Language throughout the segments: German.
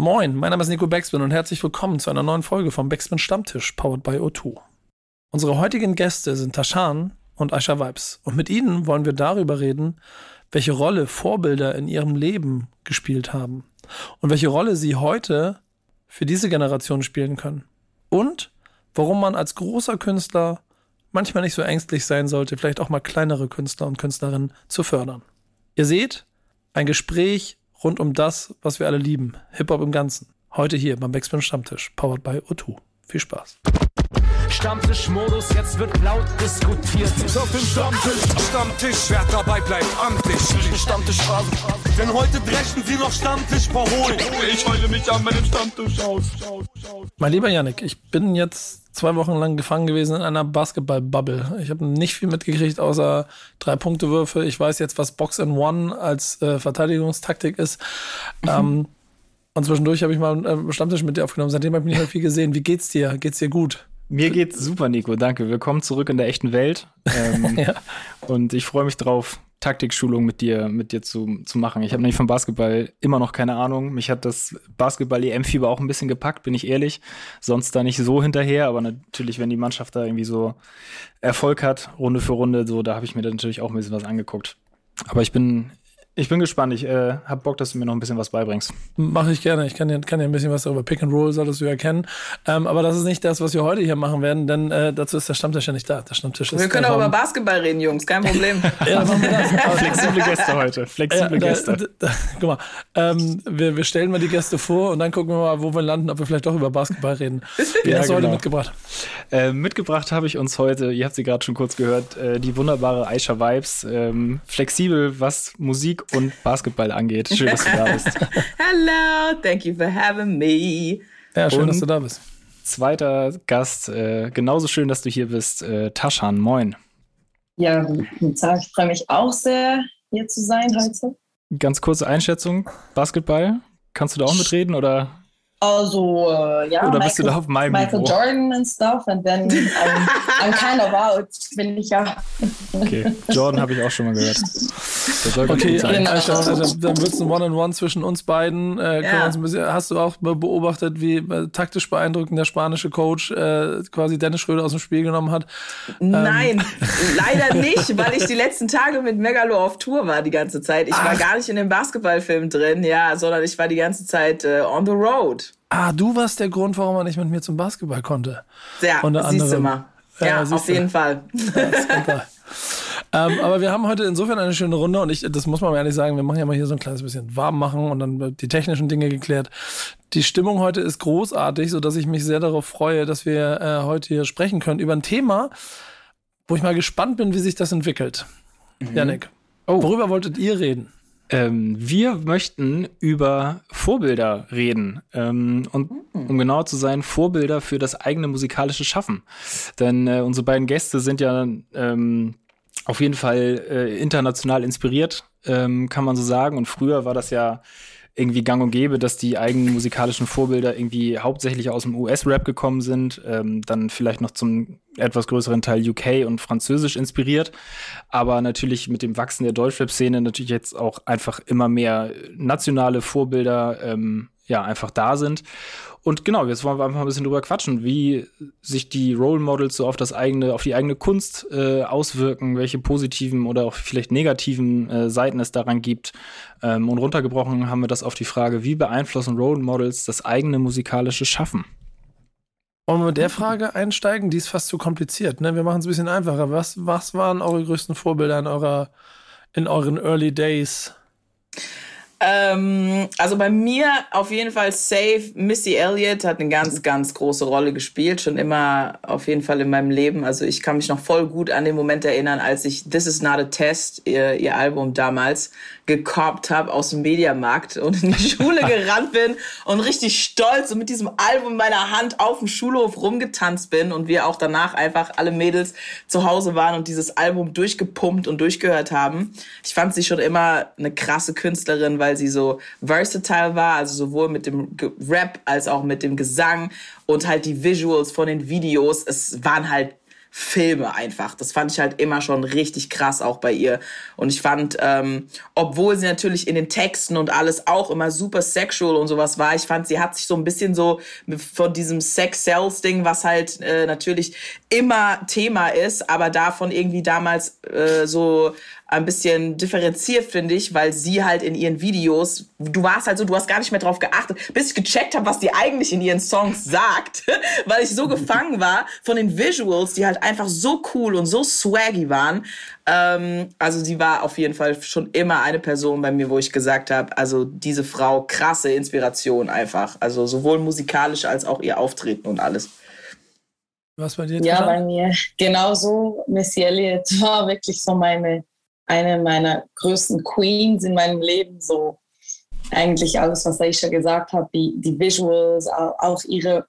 Moin, mein Name ist Nico Backspin und herzlich willkommen zu einer neuen Folge vom Backspin Stammtisch, powered by O2. Unsere heutigen Gäste sind Tashan und Aisha Vibes und mit ihnen wollen wir darüber reden, welche Rolle Vorbilder in ihrem Leben gespielt haben und welche Rolle sie heute für diese Generation spielen können. Und warum man als großer Künstler manchmal nicht so ängstlich sein sollte, vielleicht auch mal kleinere Künstler und Künstlerinnen zu fördern. Ihr seht, ein Gespräch rund um das, was wir alle lieben. Hip-Hop im Ganzen. Heute hier beim Backspin Stammtisch, powered by O2. Viel Spaß. Stammtischmodus, jetzt wird laut diskutiert. Ist auf dem Stammtisch, Stammtisch, wer dabei bleibt, amtlich. Stammtisch Phase. Denn heute brechen sie noch Stammtisch verholen. Ich heule mich an meinem Stammtisch aus. Mein lieber Yannick, ich bin jetzt zwei Wochen lang gefangen gewesen in einer Basketball-Bubble. Ich habe nicht viel mitgekriegt, außer drei Punktewürfe. Ich weiß jetzt, was Box and One als äh, Verteidigungstaktik ist. Mhm. Ähm, und zwischendurch habe ich mal einen äh, Stammtisch mit dir aufgenommen. Seitdem habe ich nicht mehr viel gesehen. Wie geht's dir? Geht's dir gut? Mir geht's super, Nico. Danke. Willkommen zurück in der echten Welt. Ähm, ja. Und ich freue mich drauf, Taktikschulung mit dir, mit dir zu, zu machen. Ich habe nämlich vom Basketball immer noch keine Ahnung. Mich hat das Basketball-EM-Fieber auch ein bisschen gepackt, bin ich ehrlich. Sonst da nicht so hinterher, aber natürlich, wenn die Mannschaft da irgendwie so Erfolg hat, Runde für Runde, so, da habe ich mir dann natürlich auch ein bisschen was angeguckt. Aber ich bin ich bin gespannt. Ich äh, habe Bock, dass du mir noch ein bisschen was beibringst. Mache ich gerne. Ich kann dir, kann dir ein bisschen was darüber Pick and Roll, solltest du ja kennen. Ähm, aber das ist nicht das, was wir heute hier machen werden, denn äh, dazu ist der Stammtisch ja nicht da. Der Stammtisch ist wir können auch über Basketball reden, Jungs. Kein Problem. ja, machen wir das. Flexible Gäste heute. Flexible ja, Gäste. Da, da, guck mal, ähm, wir, wir stellen mal die Gäste vor und dann gucken wir mal, wo wir landen, ob wir vielleicht doch über Basketball reden. Wie ja, hast du genau. heute mitgebracht? Äh, mitgebracht habe ich uns heute, ihr habt sie gerade schon kurz gehört, äh, die wunderbare Aisha Vibes. Ähm, flexibel, was Musik und Basketball angeht. Schön, dass du da bist. Hello, thank you for having me. Ja, schön, Und dass du da bist. Zweiter Gast, äh, genauso schön, dass du hier bist, äh, Taschan, moin. Ja, guten Tag. Ich freue mich auch sehr, hier zu sein heute. Ganz kurze Einschätzung: Basketball. Kannst du da auch mitreden oder also, äh, ja. Oder bist Michael, du da auf meinem Michael Niveau? Jordan and stuff. And then I'm, I'm kind of out, bin ich ja. Okay, Jordan habe ich auch schon mal gehört. okay, genau. also, dann wird es ein One-on-One zwischen uns beiden. Äh, ja. uns bisschen, hast du auch beobachtet, wie äh, taktisch beeindruckend der spanische Coach äh, quasi Dennis Schröder aus dem Spiel genommen hat? Nein, ähm. leider nicht, weil ich die letzten Tage mit Megalo auf Tour war die ganze Zeit. Ich Ach. war gar nicht in dem Basketballfilm drin, ja, sondern ich war die ganze Zeit äh, on the road. Ah, du warst der Grund, warum er nicht mit mir zum Basketball konnte. Ja, Unter siehst du mal. Ja, ja auf jeden Fall. Ja, ähm, aber wir haben heute insofern eine schöne Runde und ich, das muss man ehrlich sagen, wir machen ja mal hier so ein kleines bisschen warm machen und dann die technischen Dinge geklärt. Die Stimmung heute ist großartig, sodass ich mich sehr darauf freue, dass wir äh, heute hier sprechen können über ein Thema, wo ich mal gespannt bin, wie sich das entwickelt. Mhm. Janik, oh. worüber wolltet ihr reden? Ähm, wir möchten über Vorbilder reden. Ähm, und um genau zu sein, Vorbilder für das eigene musikalische Schaffen. Denn äh, unsere beiden Gäste sind ja ähm, auf jeden Fall äh, international inspiriert, ähm, kann man so sagen. Und früher war das ja irgendwie gang und gäbe, dass die eigenen musikalischen Vorbilder irgendwie hauptsächlich aus dem US-Rap gekommen sind, ähm, dann vielleicht noch zum etwas größeren Teil UK und Französisch inspiriert, aber natürlich mit dem Wachsen der Deutschrap-Szene natürlich jetzt auch einfach immer mehr nationale Vorbilder ähm, ja einfach da sind. Und genau, jetzt wollen wir einfach ein bisschen drüber quatschen, wie sich die Role Models so auf das eigene, auf die eigene Kunst äh, auswirken, welche positiven oder auch vielleicht negativen äh, Seiten es daran gibt. Ähm, und runtergebrochen haben wir das auf die Frage, wie beeinflussen Role Models das eigene musikalische Schaffen? Wollen wir mit der Frage einsteigen? Die ist fast zu kompliziert. Ne? Wir machen es ein bisschen einfacher. Was, was waren eure größten Vorbilder in eurer, in euren Early Days? Ähm, also bei mir auf jeden Fall safe. Missy Elliott hat eine ganz, ganz große Rolle gespielt, schon immer auf jeden Fall in meinem Leben. Also ich kann mich noch voll gut an den Moment erinnern, als ich This Is Not a Test, ihr, ihr Album damals, gekorbt habe aus dem Mediamarkt und in die Schule gerannt bin und richtig stolz und mit diesem Album in meiner Hand auf dem Schulhof rumgetanzt bin und wir auch danach einfach alle Mädels zu Hause waren und dieses Album durchgepumpt und durchgehört haben. Ich fand sie schon immer eine krasse Künstlerin, weil sie so versatile war, also sowohl mit dem Rap als auch mit dem Gesang und halt die Visuals von den Videos. Es waren halt Filme einfach. Das fand ich halt immer schon richtig krass auch bei ihr. Und ich fand, ähm, obwohl sie natürlich in den Texten und alles auch immer super sexual und sowas war, ich fand, sie hat sich so ein bisschen so von diesem Sex-Sales-Ding, was halt äh, natürlich immer Thema ist, aber davon irgendwie damals äh, so ein bisschen differenziert, finde ich, weil sie halt in ihren Videos, du warst halt so, du hast gar nicht mehr drauf geachtet, bis ich gecheckt habe, was die eigentlich in ihren Songs sagt, weil ich so gefangen war von den Visuals, die halt einfach so cool und so swaggy waren. Ähm, also sie war auf jeden Fall schon immer eine Person bei mir, wo ich gesagt habe, also diese Frau, krasse Inspiration einfach. Also sowohl musikalisch als auch ihr Auftreten und alles. Was bei dir? Ja, bei mir genauso. Missy Elliott war wirklich so meine eine meiner größten Queens in meinem Leben. So eigentlich alles, was Aisha gesagt hat, die, die Visuals, auch ihre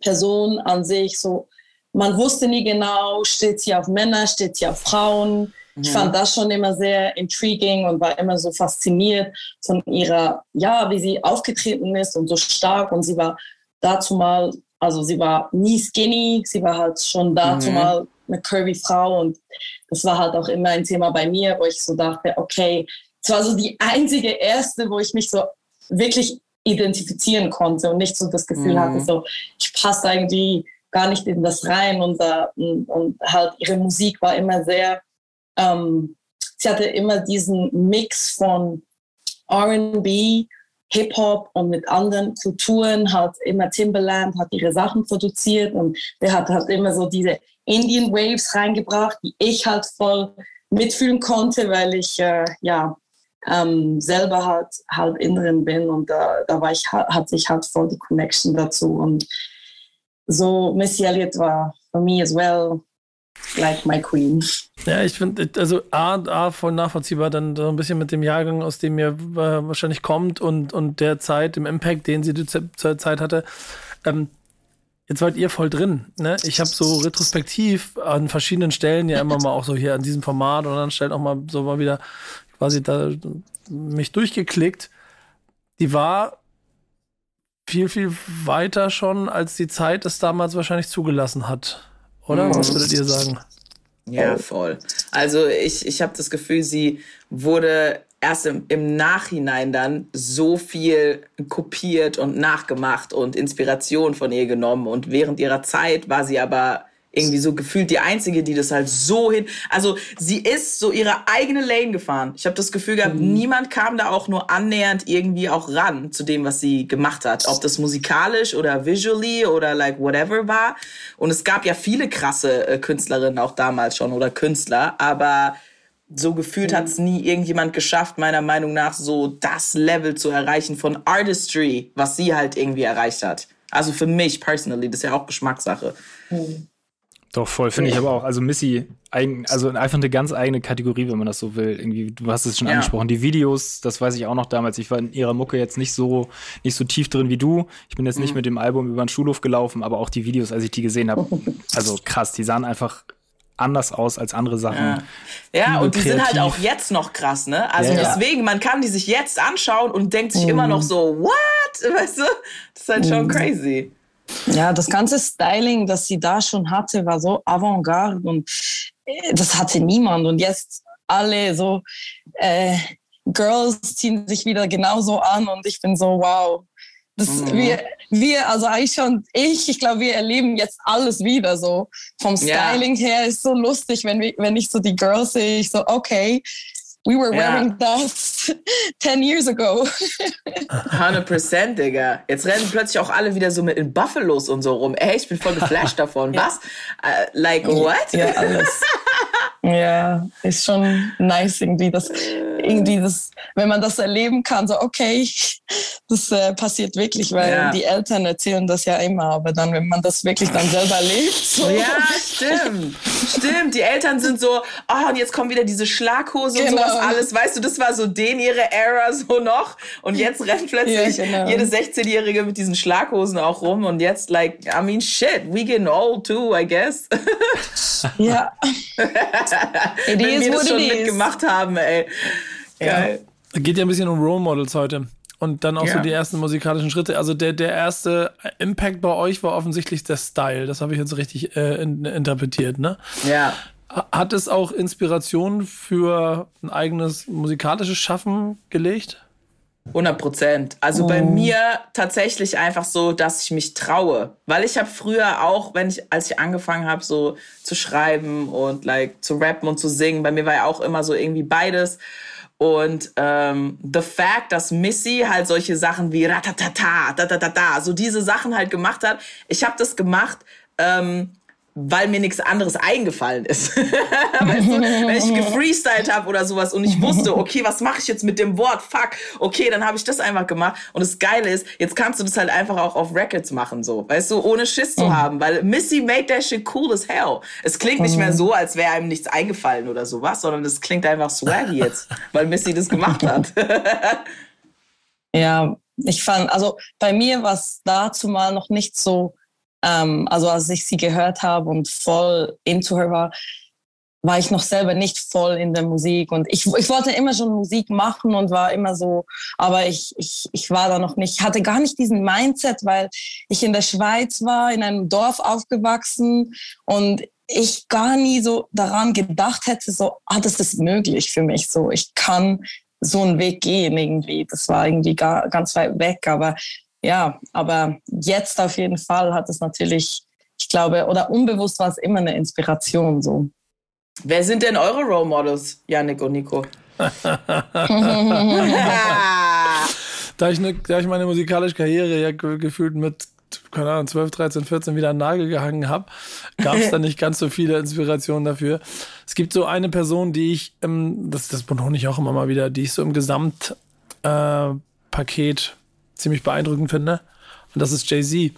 Person an sich. So, man wusste nie genau, steht sie auf Männer, steht sie auf Frauen. Ich fand das schon immer sehr intriguing und war immer so fasziniert von ihrer, ja, wie sie aufgetreten ist und so stark. Und sie war dazu mal, also sie war nie skinny, sie war halt schon dazu mhm. mal eine curvy Frau und das war halt auch immer ein Thema bei mir, wo ich so dachte, okay, es war so die einzige erste, wo ich mich so wirklich identifizieren konnte und nicht so das Gefühl mhm. hatte, so ich passe irgendwie gar nicht in das rein und, und, und halt ihre Musik war immer sehr, ähm, sie hatte immer diesen Mix von R&B, Hip-Hop und mit anderen Kulturen, halt immer Timberland hat ihre Sachen produziert und der hat halt immer so diese Indian Waves reingebracht, die ich halt voll mitfühlen konnte, weil ich äh, ja ähm, selber halt halt Inneren bin und da, da war ich hatte ich halt voll die Connection dazu und so Missy Elliott war for me as well like my queen. Ja, ich finde, also A, A, voll nachvollziehbar, dann so ein bisschen mit dem Jahrgang, aus dem ihr äh, wahrscheinlich kommt und, und der Zeit, dem Impact, den sie zur Zeit hatte. Ähm, Jetzt seid ihr voll drin. Ne? Ich habe so retrospektiv an verschiedenen Stellen ja immer mal auch so hier an diesem Format und dann stellt auch mal so mal wieder quasi da mich durchgeklickt. Die war viel, viel weiter schon, als die Zeit es damals wahrscheinlich zugelassen hat. Oder? Was würdet ihr sagen? Ja, voll. Also ich, ich habe das Gefühl, sie wurde erst im, im Nachhinein dann so viel kopiert und nachgemacht und Inspiration von ihr genommen. Und während ihrer Zeit war sie aber irgendwie so gefühlt die einzige, die das halt so hin. Also sie ist so ihre eigene Lane gefahren. Ich habe das Gefühl gehabt, mhm. niemand kam da auch nur annähernd irgendwie auch ran zu dem, was sie gemacht hat. Ob das musikalisch oder visually oder like whatever war. Und es gab ja viele krasse äh, Künstlerinnen auch damals schon oder Künstler, aber so gefühlt mhm. hat es nie irgendjemand geschafft, meiner Meinung nach, so das Level zu erreichen von Artistry, was sie halt irgendwie erreicht hat. Also für mich personally, das ist ja auch Geschmackssache. Mhm. Doch, voll, finde ich aber auch. Also Missy, also einfach eine ganz eigene Kategorie, wenn man das so will. Irgendwie, du hast es schon ja. angesprochen. Die Videos, das weiß ich auch noch damals. Ich war in ihrer Mucke jetzt nicht so, nicht so tief drin wie du. Ich bin jetzt mhm. nicht mit dem Album über den Schulhof gelaufen, aber auch die Videos, als ich die gesehen habe, also krass, die sahen einfach anders aus als andere Sachen. Ja, ja und die kreativ. sind halt auch jetzt noch krass, ne? Also ja, deswegen, man kann die sich jetzt anschauen und denkt sich mhm. immer noch so, what? Weißt du? Das ist halt schon mhm. crazy. Ja, das ganze Styling, das sie da schon hatte, war so avantgarde und äh, das hatte niemand. Und jetzt alle so äh, Girls ziehen sich wieder genauso an und ich bin so, wow, das, mhm. wir, wir, also Aisha und ich, ich glaube, wir erleben jetzt alles wieder so. Vom Styling ja. her ist so lustig, wenn, wir, wenn ich so die Girls sehe, ich so, okay, we were wearing ja. that 10 years ago. 100%, Digga. Jetzt rennen plötzlich auch alle wieder so mit in Buffalos und so rum. Ey, ich bin voll geflasht davon. Was? Uh, like what? Ja, alles. Ja, ist schon nice irgendwie, dass irgendwie das, wenn man das erleben kann, so okay, das äh, passiert wirklich, weil ja. die Eltern erzählen das ja immer, aber dann, wenn man das wirklich dann selber lebt. So. Ja, stimmt, stimmt. Die Eltern sind so, oh, und jetzt kommen wieder diese Schlaghose genau. und sowas alles, weißt du, das war so den ihre Era so noch und jetzt rennt plötzlich ja, genau. jede 16-Jährige mit diesen Schlaghosen auch rum und jetzt like, I mean shit, we getting old too, I guess. Ja. Wenn wir das schon mitgemacht haben, ey. Geil. Ja. Geht ja ein bisschen um Role Models heute. und dann auch Ja. so die ersten musikalischen Schritte. Also der, der erste Impact bei euch war offensichtlich der Style. Das habe ich jetzt richtig äh, in, interpretiert, ne? Ja. Ha- Hat es auch Inspiration für ein eigenes musikalisches Schaffen gelegt? 100 Prozent. Also bei mir tatsächlich einfach so, dass ich mich traue. Weil ich habe früher auch, wenn ich, als ich angefangen habe, so zu schreiben und like zu rappen und zu singen, bei mir war ja auch immer so irgendwie beides. Und ähm, the fact, dass Missy halt solche Sachen wie ratatata, da da da da, so diese Sachen halt gemacht hat. Ich habe das gemacht, ähm, weil mir nichts anderes eingefallen ist. weißt du, wenn ich gefreestylt habe oder sowas und ich wusste, okay, was mache ich jetzt mit dem Wort? Fuck, okay, dann habe ich das einfach gemacht. Und das Geile ist, jetzt kannst du das halt einfach auch auf Records machen, so, weißt du, ohne Schiss zu haben, weil Missy made that shit cool as hell. Es klingt nicht mehr so, als wäre einem nichts eingefallen oder sowas, sondern es klingt einfach swaggy jetzt, weil Missy das gemacht hat. Ja, ich fand, also bei mir war es dazu mal noch nicht so, ähm, also als ich sie gehört habe und voll into her war, war ich noch selber nicht voll in der Musik und ich, ich wollte immer schon Musik machen und war immer so, aber ich, ich, ich war da noch nicht, hatte gar nicht diesen Mindset, weil ich in der Schweiz war, in einem Dorf aufgewachsen und ich gar nie so daran gedacht hätte, so, ah, das ist möglich für mich, so, ich kann so einen Weg gehen irgendwie. Das war irgendwie gar, ganz weit weg, aber ja, aber jetzt auf jeden Fall hat es natürlich, ich glaube, oder unbewusst war es immer eine Inspiration so. Wer sind denn eure Role Models, Yannick und Nico? Da ich, ne, da ich meine musikalische Karriere ja ge gefühlt mit, keine Ahnung, 12, 13, 14 wieder an den Nagel gehangen habe, gab es da nicht ganz so viele Inspirationen dafür. Es gibt so eine Person, die ich, ähm, das, das betone ich auch immer mal wieder, die ich so im Gesamtpaket äh, Paket ziemlich beeindruckend finde. Und das ist Jay-Z,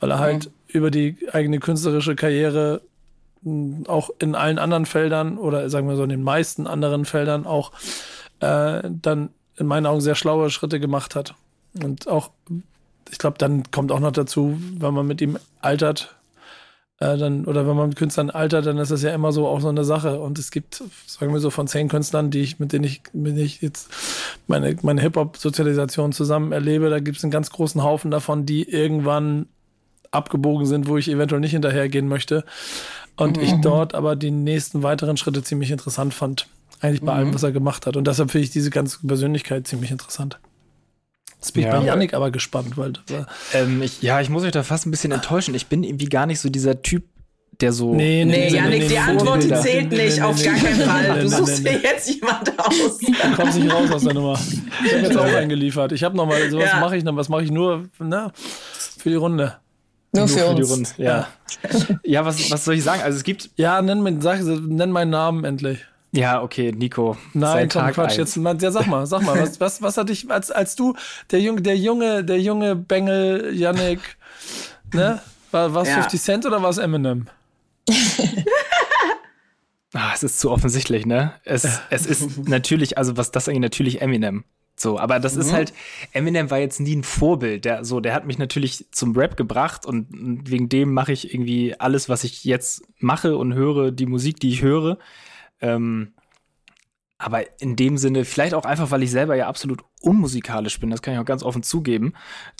weil er halt über die eigene künstlerische Karriere auch in allen anderen Feldern oder sagen wir so in den meisten anderen Feldern auch äh, dann in meinen Augen sehr schlaue Schritte gemacht hat. Und auch, ich glaube, dann kommt auch noch dazu, wenn man mit ihm altert, äh, dann, oder wenn man mit Künstlern altert, dann ist das ja immer so auch so eine Sache. Und es gibt, sagen wir so, von zehn Künstlern, die ich, mit denen ich, mit denen ich jetzt meine, meine Hip-Hop-Sozialisation zusammen erlebe, da gibt es einen ganz großen Haufen davon, die irgendwann abgebogen sind, wo ich eventuell nicht hinterhergehen möchte. Und ich dort aber die nächsten weiteren Schritte ziemlich interessant fand. Eigentlich bei allem, was er gemacht hat. Und deshalb finde ich diese ganze Persönlichkeit ziemlich interessant. Jetzt bin ich Ja. bei Yannick aber gespannt, weil das war- Ähm, ich, ja, ich muss euch da fast ein bisschen enttäuschen. Ich bin irgendwie gar nicht so dieser Typ, der so. Nee, Nee, Yannick, die Antwort die Vorbilder. zählt nicht, auf gar keinen Fall. Du suchst nee, dir jetzt jemand aus. Du kommst nicht raus aus der Nummer. Ich habe jetzt auch eingeliefert. Ich habe nochmal, sowas Ja. mache ich noch, was mache ich nur ne, für die Runde. Nur für für die uns. Runde. Ja. ja, was, was soll ich sagen? Also es gibt. Ja, nenn, mir- sag, nenn meinen Namen endlich. Ja, okay, Nico. Nein, komm, Tag Quatsch. eins. Jetzt, mal- ja, sag mal, sag mal, was, was, was hat dich, als, als du, der junge, der junge, der junge Bengel, Yannick, ne? War es Ja. 50 Cent oder war es Eminem? Ah, es ist zu offensichtlich, ne? Es, es ist natürlich, also was das eigentlich natürlich Eminem. So, aber das ist halt, Eminem war jetzt nie ein Vorbild. Der, so, der hat mich natürlich zum Rap gebracht und wegen dem mache ich irgendwie alles, was ich jetzt mache und höre, die Musik, die ich höre. Ähm, aber in dem Sinne, vielleicht auch einfach, weil ich selber ja absolut unmusikalisch bin, das kann ich auch ganz offen zugeben,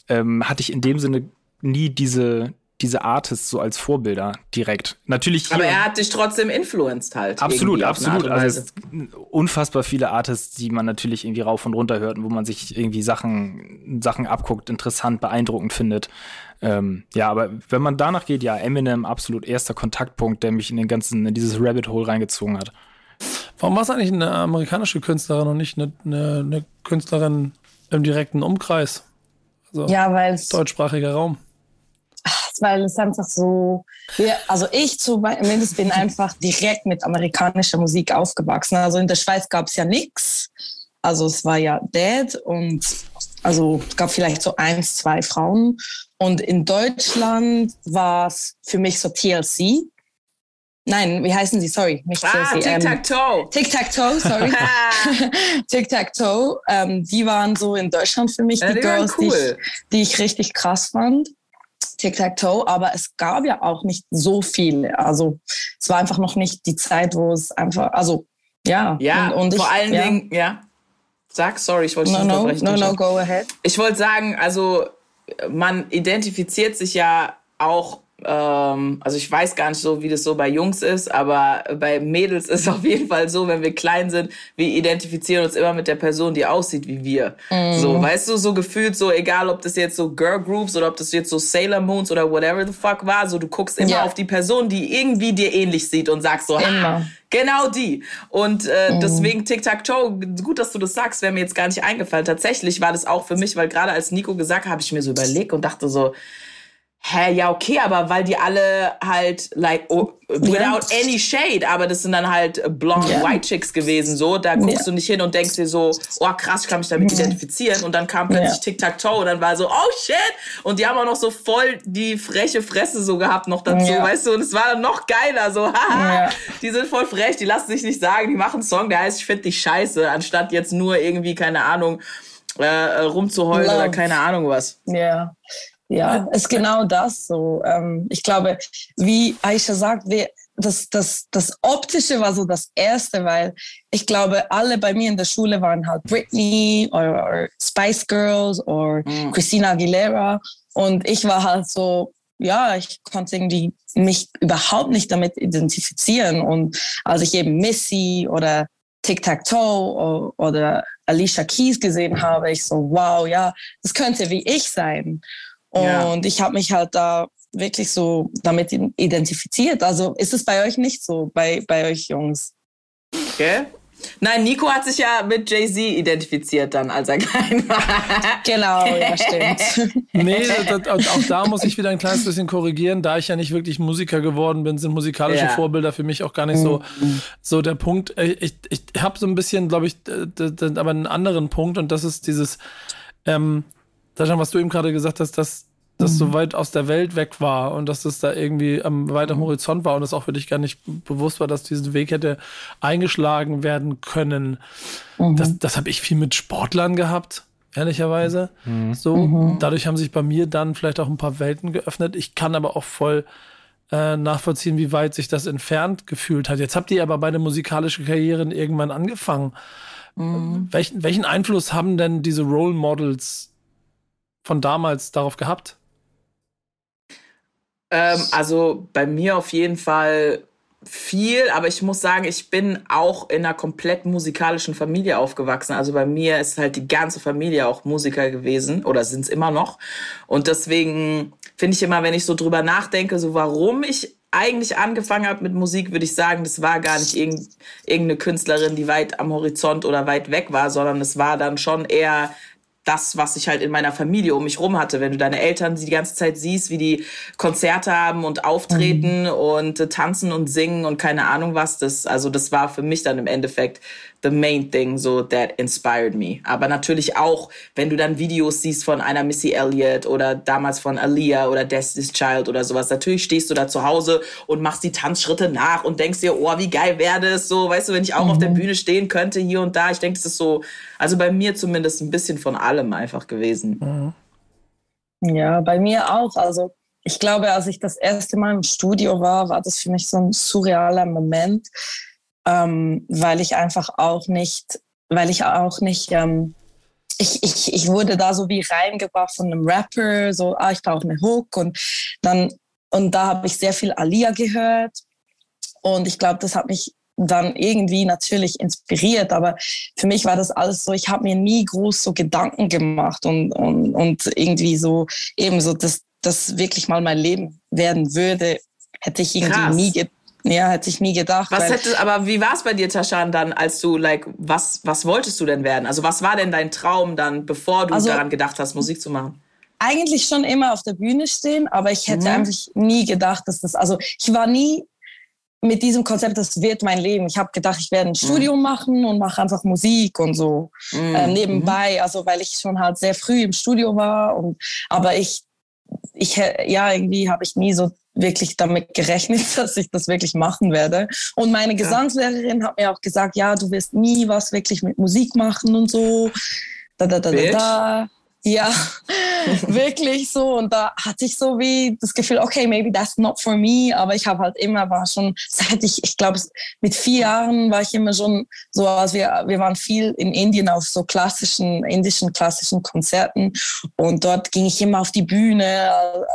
ähm, hatte ich in dem Sinne nie diese, diese Artists so als Vorbilder direkt. Natürlich. Aber er hat dich trotzdem influenced halt. Absolut, absolut. Also es sind unfassbar viele Artists, die man natürlich irgendwie rauf und runter hört und wo man sich irgendwie Sachen, Sachen abguckt, interessant, beeindruckend findet. Ähm, ja, aber wenn man danach geht, ja, Eminem absolut erster Kontaktpunkt, der mich in den ganzen, in dieses Rabbit Hole reingezogen hat. Warum war es eigentlich eine amerikanische Künstlerin und nicht eine, eine, eine Künstlerin im direkten Umkreis? Also Ja, weil es deutschsprachiger Raum. Weil es einfach so, wir, also ich zumindest bin einfach direkt mit amerikanischer Musik aufgewachsen. Also in der Schweiz gab es ja nichts. Also es war ja Dead und also es gab vielleicht so eins, zwei Frauen. Und in Deutschland war es für mich so TLC. Nein, wie heißen sie? Sorry, nicht Ah, TLC. ähm, Tic-Tac-Toe. Tic-Tac-Toe, sorry. Tic-Tac-Toe, ähm, die waren so in Deutschland für mich Ja, die die Girls, die, cool. ich, die ich richtig krass fand. Tic-Tac-Toe, aber es gab ja auch nicht so viele. Also es war einfach noch nicht die Zeit, wo es einfach, also ja. Ja, und, und vor ich, allen ja. Dingen, ja. Sag, sorry, ich wollte No, no, unterbrechen. no, no, go ahead. Ich wollte sagen, also man identifiziert sich ja auch, ähm, also ich weiß gar nicht so, wie das so bei Jungs ist, aber bei Mädels ist es auf jeden Fall so, wenn wir klein sind, wir identifizieren uns immer mit der Person, die aussieht wie wir. So, weißt du, so gefühlt so, egal ob das jetzt so Girl Groups oder ob das jetzt so Sailor Moons oder whatever the fuck war, so du guckst immer Ja. auf die Person, die irgendwie dir ähnlich sieht und sagst so, ha, Immer. Genau die. Und äh, deswegen Tic-Tac-Toe, gut, dass du das sagst, wäre mir jetzt gar nicht eingefallen. Tatsächlich war das auch für mich, weil gerade als Nico gesagt hat, habe ich mir so überlegt und dachte so, hä, ja, okay, aber weil die alle halt, like, oh, without any shade, aber das sind dann halt blonde Ja. White Chicks gewesen, so. Da guckst Ja. du nicht hin und denkst dir so, oh krass, ich kann mich damit identifizieren. Und dann kam plötzlich Ja. Tic-Tac-Toe und dann war so, oh shit. Und die haben auch noch so voll die freche Fresse so gehabt noch dazu, weißt du? Und es war dann noch geiler, so, haha, die sind voll frech, die lassen sich nicht sagen, die machen einen Song, der heißt, ich find dich scheiße, anstatt jetzt nur irgendwie, keine Ahnung, äh, rumzuheulen Love. oder keine Ahnung was. Ja, ja, ist genau das so. Ähm, ich glaube, wie Aisha sagt, wir, das, das, das Optische war so das Erste, weil ich glaube, alle bei mir in der Schule waren halt Britney oder, Spice Girls oder Christina Aguilera und ich war halt so, ja, ich konnte irgendwie mich überhaupt nicht damit identifizieren und als ich eben Missy oder Tic-Tac-Toe oder Alicia Keys gesehen habe, ich so, wow, ja, das könnte wie ich sein. Und Ja. ich habe mich halt da wirklich so damit identifiziert. Also ist es bei euch nicht so, bei, bei euch Jungs? Gell? Nein, Nico hat sich ja mit Jay-Z identifiziert dann, als er klein war. Genau, ja, stimmt. Nee, das, auch da muss ich wieder ein kleines bisschen korrigieren. Da ich ja nicht wirklich Musiker geworden bin, sind musikalische Ja. Vorbilder für mich auch gar nicht so, so der Punkt. Äh, Ich, ich habe so ein bisschen, glaube ich, aber einen anderen Punkt und das ist dieses, ähm, Sascha, was du eben gerade gesagt hast, dass das so weit aus der Welt weg war und dass es da irgendwie am weiteren Horizont war und es auch für dich gar nicht bewusst war, dass diesen Weg hätte eingeschlagen werden können. Das, das habe ich viel mit Sportlern gehabt, ehrlicherweise. So, dadurch haben sich bei mir dann vielleicht auch ein paar Welten geöffnet. Ich kann aber auch voll äh, nachvollziehen, wie weit sich das entfernt gefühlt hat. Jetzt habt ihr aber beide musikalische Karrieren irgendwann angefangen. Welchen, welchen Einfluss haben denn diese Role Models von damals darauf gehabt? Ähm, also bei mir auf jeden Fall viel, aber ich muss sagen, ich bin auch in einer komplett musikalischen Familie aufgewachsen. Also bei mir ist halt die ganze Familie auch Musiker gewesen oder sind es immer noch. Und deswegen finde ich immer, wenn ich so drüber nachdenke, so warum ich eigentlich angefangen habe mit Musik, würde ich sagen, das war gar nicht irgend, irgendeine Künstlerin, die weit am Horizont oder weit weg war, sondern es war dann schon eher das, was ich halt in meiner Familie um mich rum hatte. Wenn du deine Eltern die ganze Zeit siehst, wie die Konzerte haben und auftreten und äh, tanzen und singen und keine Ahnung was, das, also das war für mich dann im Endeffekt the main thing, so that inspired me. Aber natürlich auch, wenn du dann Videos siehst von einer Missy Elliott oder damals von Aaliyah oder Destiny's Child oder sowas, natürlich stehst du da zu Hause und machst die Tanzschritte nach und denkst dir, oh, wie geil wäre das, so, weißt du, wenn ich auch auf der Bühne stehen könnte, hier und da. Ich denke, das ist so, also bei mir zumindest ein bisschen von allem einfach gewesen. Ja, bei mir auch. Also ich glaube, als ich das erste Mal im Studio war, war das für mich so ein surrealer Moment, ähm, weil ich einfach auch nicht, weil ich auch nicht, ähm, ich, ich, ich wurde da so wie reingebracht von einem Rapper, so, ah, ich brauche eine Hook und dann, und da habe ich sehr viel Alia gehört und ich glaube, das hat mich dann irgendwie natürlich inspiriert, aber für mich war das alles so, ich habe mir nie groß so Gedanken gemacht und, und, und irgendwie so eben so, dass das wirklich mal mein Leben werden würde, hätte ich irgendwie Krass. nie ja, hätte ich nie gedacht. Was hätte, aber wie war es bei dir, Taschan, dann, als du, like, was, was wolltest du denn werden? Also was war denn dein Traum dann, bevor du Also- daran gedacht hast, Musik zu machen? eigentlich schon immer auf der Bühne stehen, aber ich hätte Mhm. eigentlich nie gedacht, dass das, also ich war nie mit diesem Konzept, das wird mein Leben. Ich habe gedacht, ich werde ein Studium machen und mache einfach Musik und so Mhm. ähm, nebenbei, also weil ich schon halt sehr früh im Studio war und aber ich, ich ja irgendwie habe ich nie so wirklich damit gerechnet, dass ich das wirklich machen werde. Und meine Gesangslehrerin hat mir auch gesagt, ja, du wirst nie was wirklich mit Musik machen und so. Da, da, da, da, da. Ja, wirklich so. Und da hatte ich so wie das Gefühl, okay, maybe that's not for me. Aber ich habe halt immer, war schon, seit ich, ich glaube, mit vier Jahren war ich immer schon so, als wir, wir waren viel in Indien auf so klassischen, indischen klassischen Konzerten. Und dort ging ich immer auf die Bühne,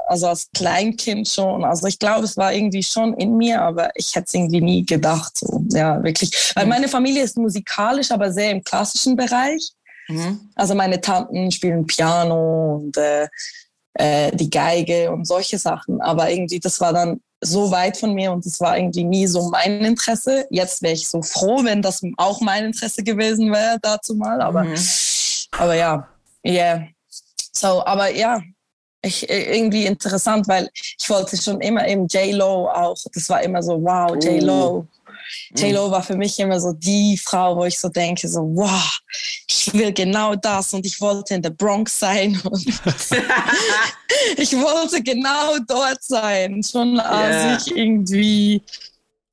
also als Kleinkind schon. Also ich glaube, es war irgendwie schon in mir, aber ich hätte es irgendwie nie gedacht. So, ja, wirklich. Weil meine Familie ist musikalisch, aber sehr im klassischen Bereich. Mhm. Also meine Tanten spielen Piano und äh, äh, die Geige und solche Sachen. Aber irgendwie, das war dann so weit von mir und das war irgendwie nie so mein Interesse. Jetzt wäre ich so froh, wenn das auch mein Interesse gewesen wäre dazu mal. Aber, mhm. aber ja, yeah. So, aber ja, ich, irgendwie interessant, weil ich wollte schon immer eben J-Lo auch. Das war immer so, wow, J-Lo. Uh. J-Lo war für mich immer so die Frau, wo ich so denke, so, wow, ich will genau das und ich wollte in der Bronx sein und ich wollte genau dort sein, schon als yeah. ich irgendwie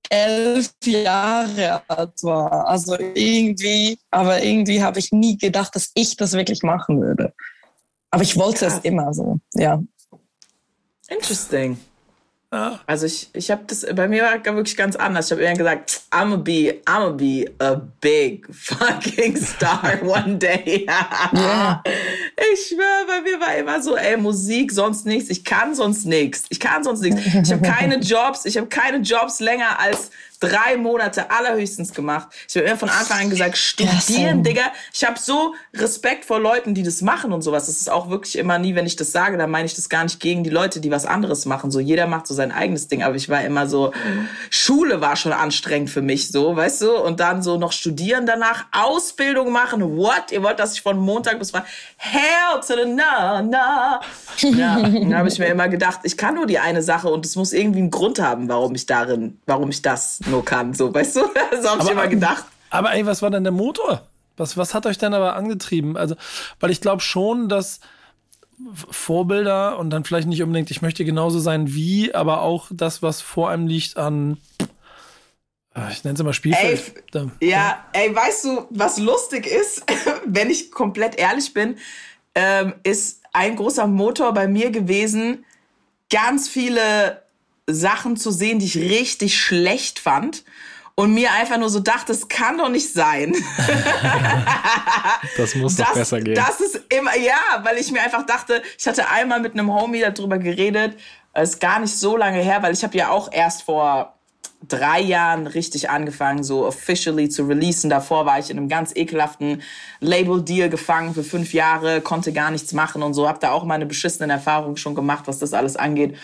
elf Jahre alt war. Also irgendwie, aber irgendwie habe ich nie gedacht, dass ich das wirklich machen würde. Aber ich wollte Krass. es immer so, ja. Interesting. Ja. Also ich, ich habe das, bei mir war wirklich ganz anders. Ich habe immer gesagt, I'm gonna be, I'm gonna be a big fucking star one day. yeah. Ich schwöre, bei mir war immer so, ey, Musik, sonst nichts. Ich kann sonst nichts. Ich kann sonst nichts. Ich habe keine Jobs, ich habe keine Jobs länger als drei Monate allerhöchstens gemacht. Ich habe immer von Anfang an gesagt, studieren, Digga. Ich habe so Respekt vor Leuten, die das machen und sowas. Das ist auch wirklich immer nie, wenn ich das sage, dann meine ich das gar nicht gegen die Leute, die was anderes machen. So jeder macht so sein eigenes Ding. Aber ich war immer so, Schule war schon anstrengend für mich, so, weißt du? Und dann so noch studieren danach, Ausbildung machen. What? Ihr wollt, dass ich von Montag bis Freitag, hell to the na, na. Ja, dann habe ich mir immer gedacht, ich kann nur die eine Sache und es muss irgendwie einen Grund haben, warum ich darin, warum ich das nur kann, so, weißt du? so habe ich immer gedacht. Aber ey, was war denn der Motor? Was, was hat euch denn aber angetrieben? Also, weil ich glaube schon, dass Vorbilder und dann vielleicht nicht unbedingt, ich möchte genauso sein wie, aber auch das, was vor einem liegt an, äh, ich nenne es immer Spielfeld. Ey, da, ja, da. ey, weißt du, was lustig ist, wenn ich komplett ehrlich bin, ähm, ist ein großer Motor bei mir gewesen, ganz viele Sachen zu sehen, die ich richtig schlecht fand und mir einfach nur so dachte, das kann doch nicht sein. das muss doch das, besser gehen. Das ist immer, ja, weil ich mir einfach dachte, ich hatte einmal mit einem Homie darüber geredet, ist gar nicht so lange her, weil ich habe ja auch erst vor drei Jahren richtig angefangen, so officially zu releasen. Davor war ich in einem ganz ekelhaften Label-Deal gefangen für fünf Jahre, konnte gar nichts machen und so, habe da auch meine beschissenen Erfahrungen schon gemacht, was das alles angeht.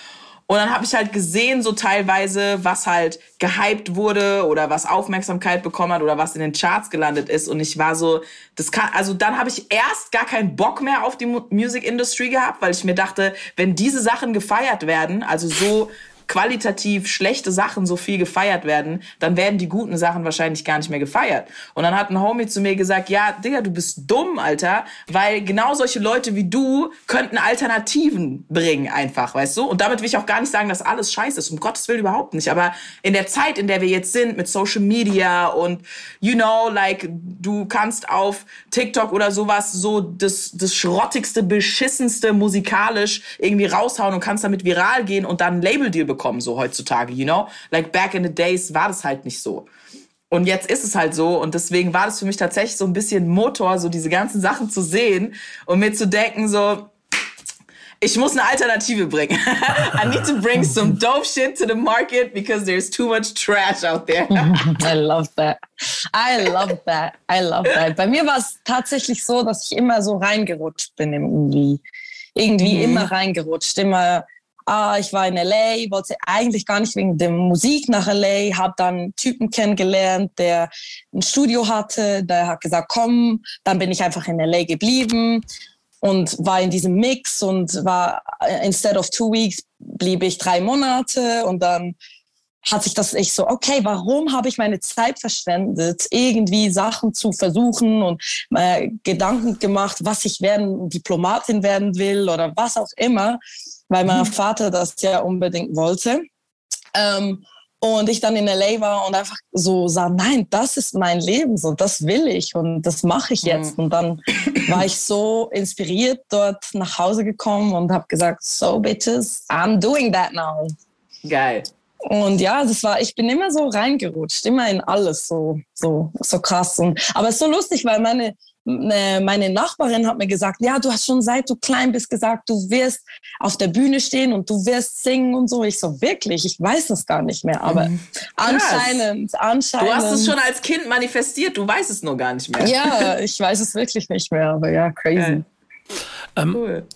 Und dann habe ich halt gesehen, so teilweise, was halt gehypt wurde oder was Aufmerksamkeit bekommen hat oder was in den Charts gelandet ist. Und ich war so, das kann, also dann habe ich erst gar keinen Bock mehr auf die Music Industry gehabt, weil ich mir dachte, wenn diese Sachen gefeiert werden, also so qualitativ schlechte Sachen so viel gefeiert werden, dann werden die guten Sachen wahrscheinlich gar nicht mehr gefeiert. Und dann hat ein Homie zu mir gesagt, ja, Digga, du bist dumm, Alter, weil genau solche Leute wie du könnten Alternativen bringen einfach, weißt du? Und damit will ich auch gar nicht sagen, dass alles scheiße ist, um Gottes Willen überhaupt nicht. Aber in der Zeit, in der wir jetzt sind, mit Social Media und, you know, like, du kannst auf TikTok oder sowas so das, das schrottigste, beschissenste musikalisch irgendwie raushauen und kannst damit viral gehen und dann ein Label-Deal bekommen, so heutzutage, you know? Like back in the days war das halt nicht so. Und jetzt ist es halt so und deswegen war das für mich tatsächlich so ein bisschen Motor, so diese ganzen Sachen zu sehen und mir zu denken, so, ich muss eine Alternative bringen. I need to bring some dope shit to the market because there's too much trash out there. I love that. I love that. I love that. Bei mir war es tatsächlich so, dass ich immer so reingerutscht bin irgendwie. Irgendwie mhm. immer reingerutscht. Immer ah, ich war in LA, wollte eigentlich gar nicht wegen der Musik nach LA, habe dann einen Typen kennengelernt, der ein Studio hatte, der hat gesagt, komm, dann bin ich einfach in LA geblieben und war in diesem Mix und war, äh, instead of two weeks, blieb ich drei Monate und dann hat sich das ich so, okay, warum habe ich meine Zeit verschwendet, irgendwie Sachen zu versuchen und äh, Gedanken gemacht, was ich werden, Diplomatin werden will oder was auch immer weil mein mhm. Vater das ja unbedingt wollte. Ähm, Und ich dann in LA war und einfach so sah, nein, das ist mein Leben, so das will ich und das mache ich jetzt. Mhm. Und dann war ich so inspiriert dort nach Hause gekommen und habe gesagt, so bitches, I'm doing that now. Geil. Und ja, das war, ich bin immer so reingerutscht, immer in alles so, so, so krass. Und, aber es ist so lustig, weil meine, Ne, meine Nachbarin hat mir gesagt, ja, du hast schon seit du klein bist gesagt, du wirst auf der Bühne stehen und du wirst singen und so. Ich so, wirklich? Ich weiß es gar nicht mehr, aber mhm. anscheinend, anscheinend. Du hast es schon als Kind manifestiert, du weißt es nur gar nicht mehr. Ja, ich weiß es wirklich nicht mehr, aber ja, crazy. Ähm, cool.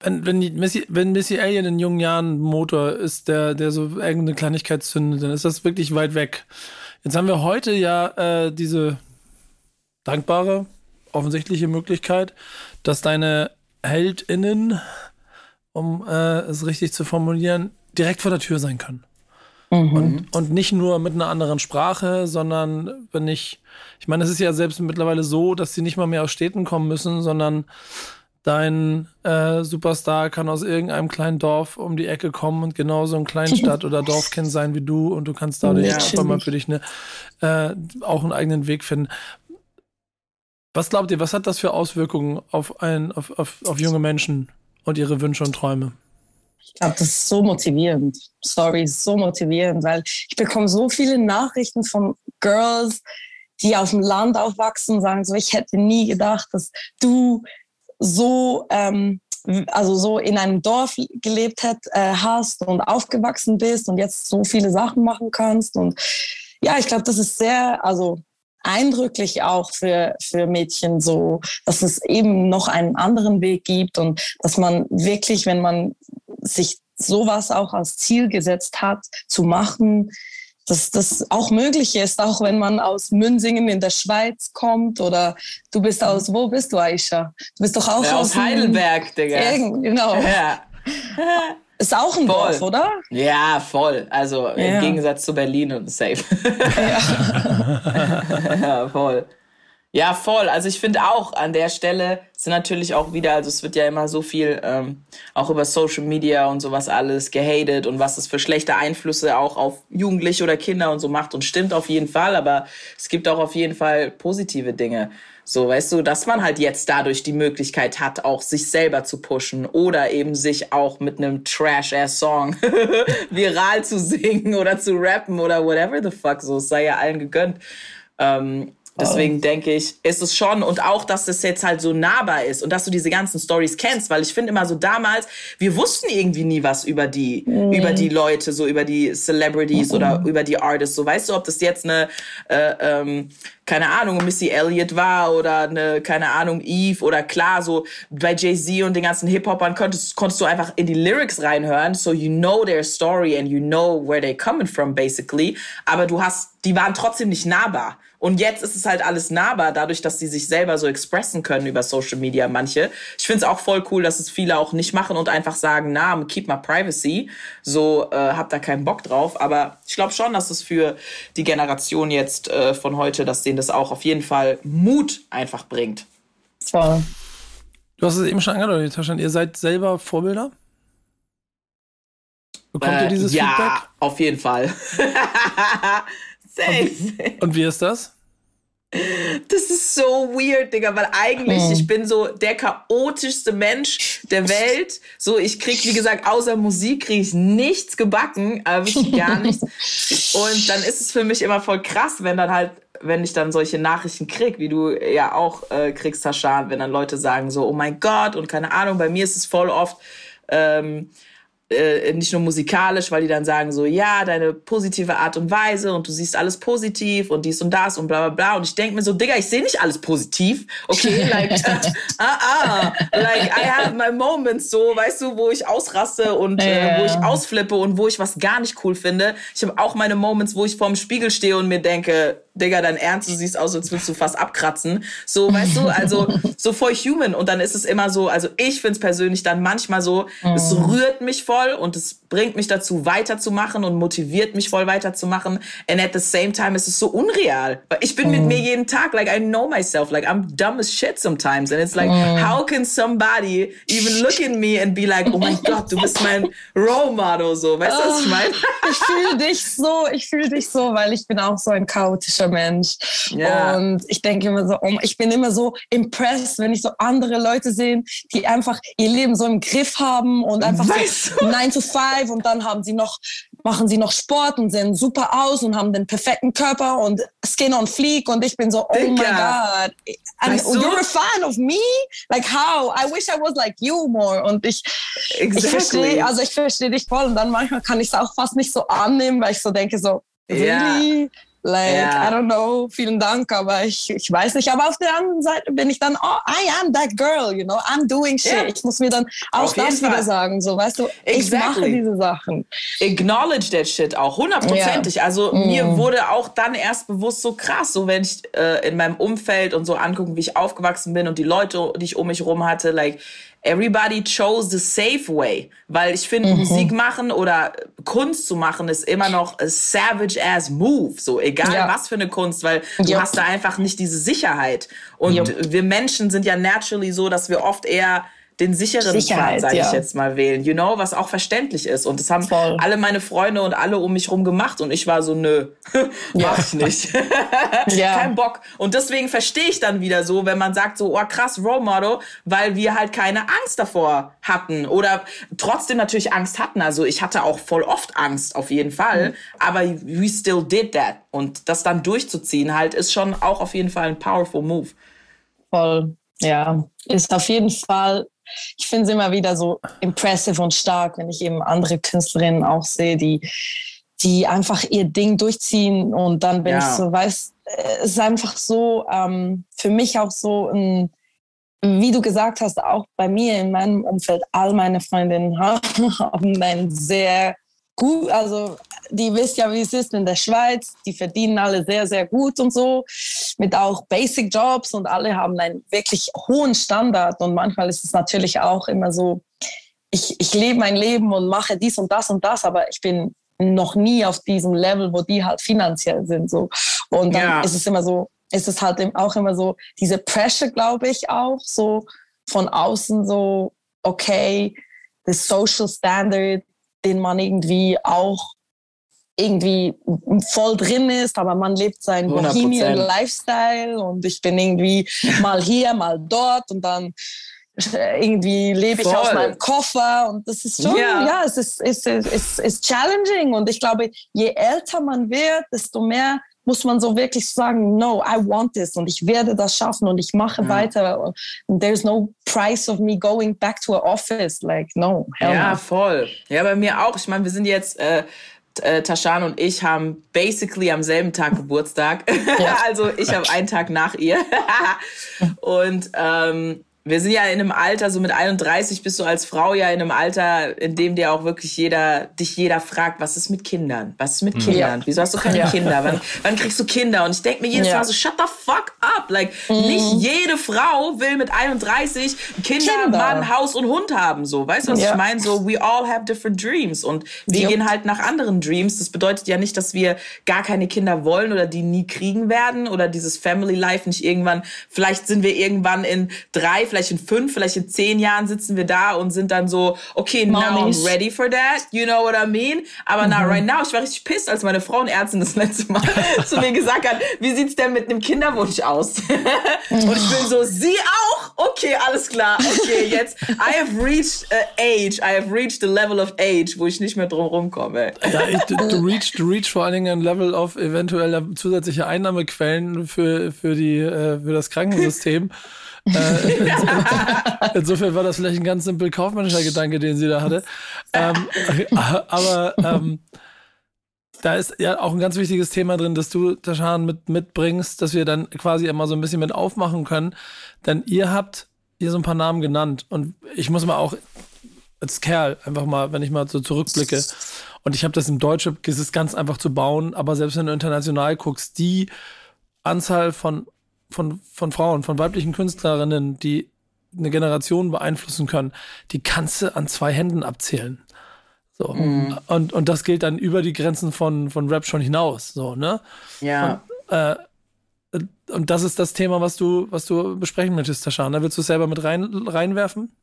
Wenn, wenn, Missy, wenn Missy Alien in jungen Jahren Motor ist, der, der so irgendeine Kleinigkeit zündet, dann ist das wirklich weit weg. Jetzt haben wir heute ja äh, diese dankbare, offensichtliche Möglichkeit, dass deine HeldInnen, um äh, es richtig zu formulieren, direkt vor der Tür sein können. Mhm. Und, und nicht nur mit einer anderen Sprache, sondern wenn ich, ich meine, es ist ja selbst mittlerweile so, dass sie nicht mal mehr aus Städten kommen müssen, sondern dein äh, Superstar kann aus irgendeinem kleinen Dorf um die Ecke kommen und genauso ein Kleinstadt- oder Dorfkind sein wie du und du kannst dadurch ja. mal für dich eine, äh, auch einen eigenen Weg finden. Was glaubt ihr, was hat das für Auswirkungen auf, ein, auf, auf, auf junge Menschen und ihre Wünsche und Träume? Ich glaube, das ist so motivierend. Sorry, so motivierend, weil ich bekomme so viele Nachrichten von Girls, die auf dem Land aufwachsen sagen so, ich hätte nie gedacht, dass du so, ähm, also so in einem Dorf gelebt hat, äh, hast und aufgewachsen bist und jetzt so viele Sachen machen kannst. Und ja, ich glaube, das ist sehr, also eindrücklich auch für, für Mädchen so, dass es eben noch einen anderen Weg gibt und dass man wirklich, wenn man sich sowas auch als Ziel gesetzt hat, zu machen, dass das auch möglich ist, auch wenn man aus Münsingen in der Schweiz kommt oder du bist aus, wo bist du, Aisha? Du bist doch auch ja, aus, aus Heidelberg, Digga. Genau. Ja. Ist auch ein voll. Dorf, oder? Ja, voll. Also ja. im Gegensatz zu Berlin und safe. Ja, ja voll. Ja, voll. Also ich finde auch an der Stelle sind natürlich auch wieder, also es wird ja immer so viel ähm, auch über Social Media und sowas alles gehatet und was es für schlechte Einflüsse auch auf Jugendliche oder Kinder und so macht und stimmt auf jeden Fall, aber es gibt auch auf jeden Fall positive Dinge. So, weißt du, dass man halt jetzt dadurch die Möglichkeit hat, auch sich selber zu pushen oder eben sich auch mit einem Trash-Ass-Song viral zu singen oder zu rappen oder whatever the fuck. So, es sei ja allen gegönnt. Ähm, Deswegen denke ich, ist es schon und auch, dass es jetzt halt so nahbar ist und dass du diese ganzen Stories kennst, weil ich finde immer so damals, wir wussten irgendwie nie was über die, mhm. über die Leute, so über die Celebrities mhm. oder über die Artists. So weißt du, ob das jetzt eine, äh, ähm, keine Ahnung, Missy Elliott war oder eine, keine Ahnung, Eve oder klar, so bei Jay-Z und den ganzen Hip-Hopern konntest, konntest du einfach in die Lyrics reinhören, so you know their story and you know where they coming from basically, aber du hast, die waren trotzdem nicht nahbar. Und jetzt ist es halt alles nahbar, dadurch, dass sie sich selber so expressen können über Social Media, manche. Ich finde es auch voll cool, dass es viele auch nicht machen und einfach sagen, na, keep my privacy. So, äh, hab da keinen Bock drauf. Aber ich glaube schon, dass es für die Generation jetzt äh, von heute, dass denen das auch auf jeden Fall Mut einfach bringt. Voll. Du hast es eben schon angedeutet, Taschen. Ihr seid selber Vorbilder? Bekommt äh, ihr dieses ja, Feedback? Ja, auf jeden Fall. Safe. Und, und, wie ist das? Das ist so weird, Digga, weil eigentlich, ich bin so der chaotischste Mensch der Welt. So, ich krieg, wie gesagt, außer Musik krieg ich nichts gebacken, aber wirklich gar nichts. Und dann ist es für mich immer voll krass, wenn dann halt, wenn ich dann solche Nachrichten krieg, wie du ja auch äh, kriegst, Tascha, wenn dann Leute sagen so, oh mein Gott, und keine Ahnung, bei mir ist es voll oft, ähm, äh, nicht nur musikalisch, weil die dann sagen so, ja, deine positive Art und Weise und du siehst alles positiv und dies und das und bla bla bla. Und ich denke mir so, Digga, ich sehe nicht alles positiv. Okay, like, uh, uh, like I have my moments, so, weißt du, wo ich ausraste und äh, wo ich ausflippe und wo ich was gar nicht cool finde. Ich habe auch meine Moments, wo ich vorm Spiegel stehe und mir denke, Digga, dein Ernst, du siehst aus, als würdest du fast abkratzen. So, weißt du, also so voll human. Und dann ist es immer so, also ich find's persönlich dann manchmal so, es rührt mich voll voll und es bringt mich dazu, weiterzumachen und motiviert mich voll weiterzumachen. And at the same time ist es so unreal. Ich bin mm. mit mir jeden Tag, like I know myself, like I'm dumb as shit sometimes. And it's like, mm. how can somebody even look at me and be like, oh mein Gott, du bist mein Role Model, so. Weißt du, was ich meine? ich fühle dich so, ich fühle dich so, weil ich bin auch so ein chaotischer Mensch. Ja. Und ich denke immer so, oh, ich bin immer so impressed, wenn ich so andere Leute sehe, die einfach ihr Leben so im Griff haben und einfach weißt so 9 to 5 und dann haben sie noch, machen sie noch Sport und sehen super aus und haben den perfekten Körper und Skin on fleek und ich bin so, oh my God. And weißt du? you're a fan of me? Like how? I wish I was like you more. Und ich, exactly. ich verstehe, also ich verstehe dich voll und dann manchmal kann ich es auch fast nicht so annehmen, weil ich so denke so, really? Yeah. Like, yeah. I don't know, vielen Dank, aber ich, ich weiß nicht. Aber auf der anderen Seite bin ich dann, oh, I am that girl, you know, I'm doing shit. Yeah. Ich muss mir dann auch auf das wieder sagen, so, weißt du, exactly. ich mache diese Sachen. Acknowledge that shit auch, hundertprozentig. Yeah. Also mm. mir wurde auch dann erst bewusst so krass, so wenn ich äh, in meinem Umfeld und so angucken, wie ich aufgewachsen bin und die Leute, die ich um mich rum hatte, like, everybody chose the safe way. Weil ich finde, mhm. Musik machen oder Kunst zu machen ist immer noch a savage ass move. So, egal ja. was für eine Kunst, weil du yep. hast da einfach nicht diese Sicherheit. Und yep. wir Menschen sind ja naturally so, dass wir oft eher den sicheren Pfad, sage ja. ich jetzt mal, wählen. You know, was auch verständlich ist. Und das haben Voll. alle meine Freunde und alle um mich rum gemacht. Und ich war so, nö, mach ich nicht. ja. Kein Bock. Und deswegen verstehe ich dann wieder so, wenn man sagt so, oh krass, Role Model, weil wir halt keine Angst davor hatten. Oder trotzdem natürlich Angst hatten. Also ich hatte auch voll oft Angst, auf jeden Fall. Mhm. Aber we still did that. Und das dann durchzuziehen halt, ist schon auch auf jeden Fall ein powerful move. Voll. Ja, ist auf jeden Fall ich finde es immer wieder so impressive und stark, wenn ich eben andere Künstlerinnen auch sehe, die, die einfach ihr Ding durchziehen und dann bin ja. ich so, weiß, es ist einfach so, ähm, für mich auch so ein, wie du gesagt hast, auch bei mir in meinem Umfeld, all meine Freundinnen haben ein sehr gut, also die wisst ja, wie es ist in der Schweiz. Die verdienen alle sehr, sehr gut und so, mit auch Basic Jobs und alle haben einen wirklich hohen Standard. Und manchmal ist es natürlich auch immer so, ich, ich lebe mein Leben und mache dies und das und das, aber ich bin noch nie auf diesem Level, wo die halt finanziell sind. So. Und dann ja. ist es immer so, ist es halt auch immer so, diese Pressure, glaube ich, auch so von außen so, okay, the social standard, den man irgendwie auch irgendwie voll drin ist, aber man lebt seinen Bohemian Lifestyle und ich bin irgendwie mal hier, mal dort und dann äh, irgendwie lebe ich voll. aus meinem Koffer und das ist schon, ja, ja es, ist, es, ist, es ist challenging und ich glaube, je älter man wird, desto mehr muss man so wirklich sagen, no, I want this und ich werde das schaffen und ich mache ja. weiter. And there's no price of me going back to a office. Like, no. ja, no. voll. Ja, bei mir auch. Ich meine, wir sind jetzt äh, äh, Tashan und ich haben basically am selben Tag Geburtstag. Also ich habe einen Tag nach ihr. und ähm, wir sind ja in einem Alter, so mit 31 bist du als Frau ja in einem Alter, in dem dir auch wirklich jeder, dich jeder fragt, was ist mit Kindern? Was ist mit Kindern? Ja. Wieso hast du keine ja. Kinder? Wann, wann, kriegst du Kinder? Und ich denke mir jedes ja. Mal so, shut the fuck up. Like, mhm. nicht jede Frau will mit 31 Kinder, Kinder. Mann, Haus und Hund haben, so. Weißt du, was ich meine? So, we all have different dreams. Und wir gehen halt nach anderen Dreams. Das bedeutet ja nicht, dass wir gar keine Kinder wollen oder die nie kriegen werden oder dieses Family Life nicht irgendwann, vielleicht sind wir irgendwann in drei, vielleicht in fünf, vielleicht in zehn Jahren sitzen wir da und sind dann so, okay, now I'm ready for that, you know what I mean? Aber mhm. now, right now, ich war richtig pissed, als meine Frauenärztin das letzte Mal zu mir gesagt hat, wie sieht's denn mit einem Kinderwunsch aus? und ich bin so, sie auch? Okay, alles klar. Okay, jetzt, I have reached uh, age, I have reached the level of age, wo ich nicht mehr drum rumkomme. Ja, ich, du, du, reach, du reach vor allen Dingen ein Level of eventueller zusätzliche Einnahmequellen für, für, die, äh, für das Krankensystem. Äh, insofern war das vielleicht ein ganz simpel kaufmännischer Gedanke, den sie da hatte. Ähm, aber ähm, da ist ja auch ein ganz wichtiges Thema drin, dass du, Tashan, mit, mitbringst, dass wir dann quasi immer so ein bisschen mit aufmachen können. Denn ihr habt hier so ein paar Namen genannt und ich muss mal auch als Kerl einfach mal, wenn ich mal so zurückblicke, und ich habe das im Deutschen, es ist ganz einfach zu bauen, aber selbst wenn du international guckst, die Anzahl von von, von Frauen, von weiblichen Künstlerinnen, die eine Generation beeinflussen können, die kannst du an zwei Händen abzählen. So. Mhm. Und, und das gilt dann über die Grenzen von, von Rap schon hinaus. So, ne? Ja. Und, äh, und das ist das Thema, was du, was du besprechen möchtest, Tashana. Willst du es selber mit rein, reinwerfen?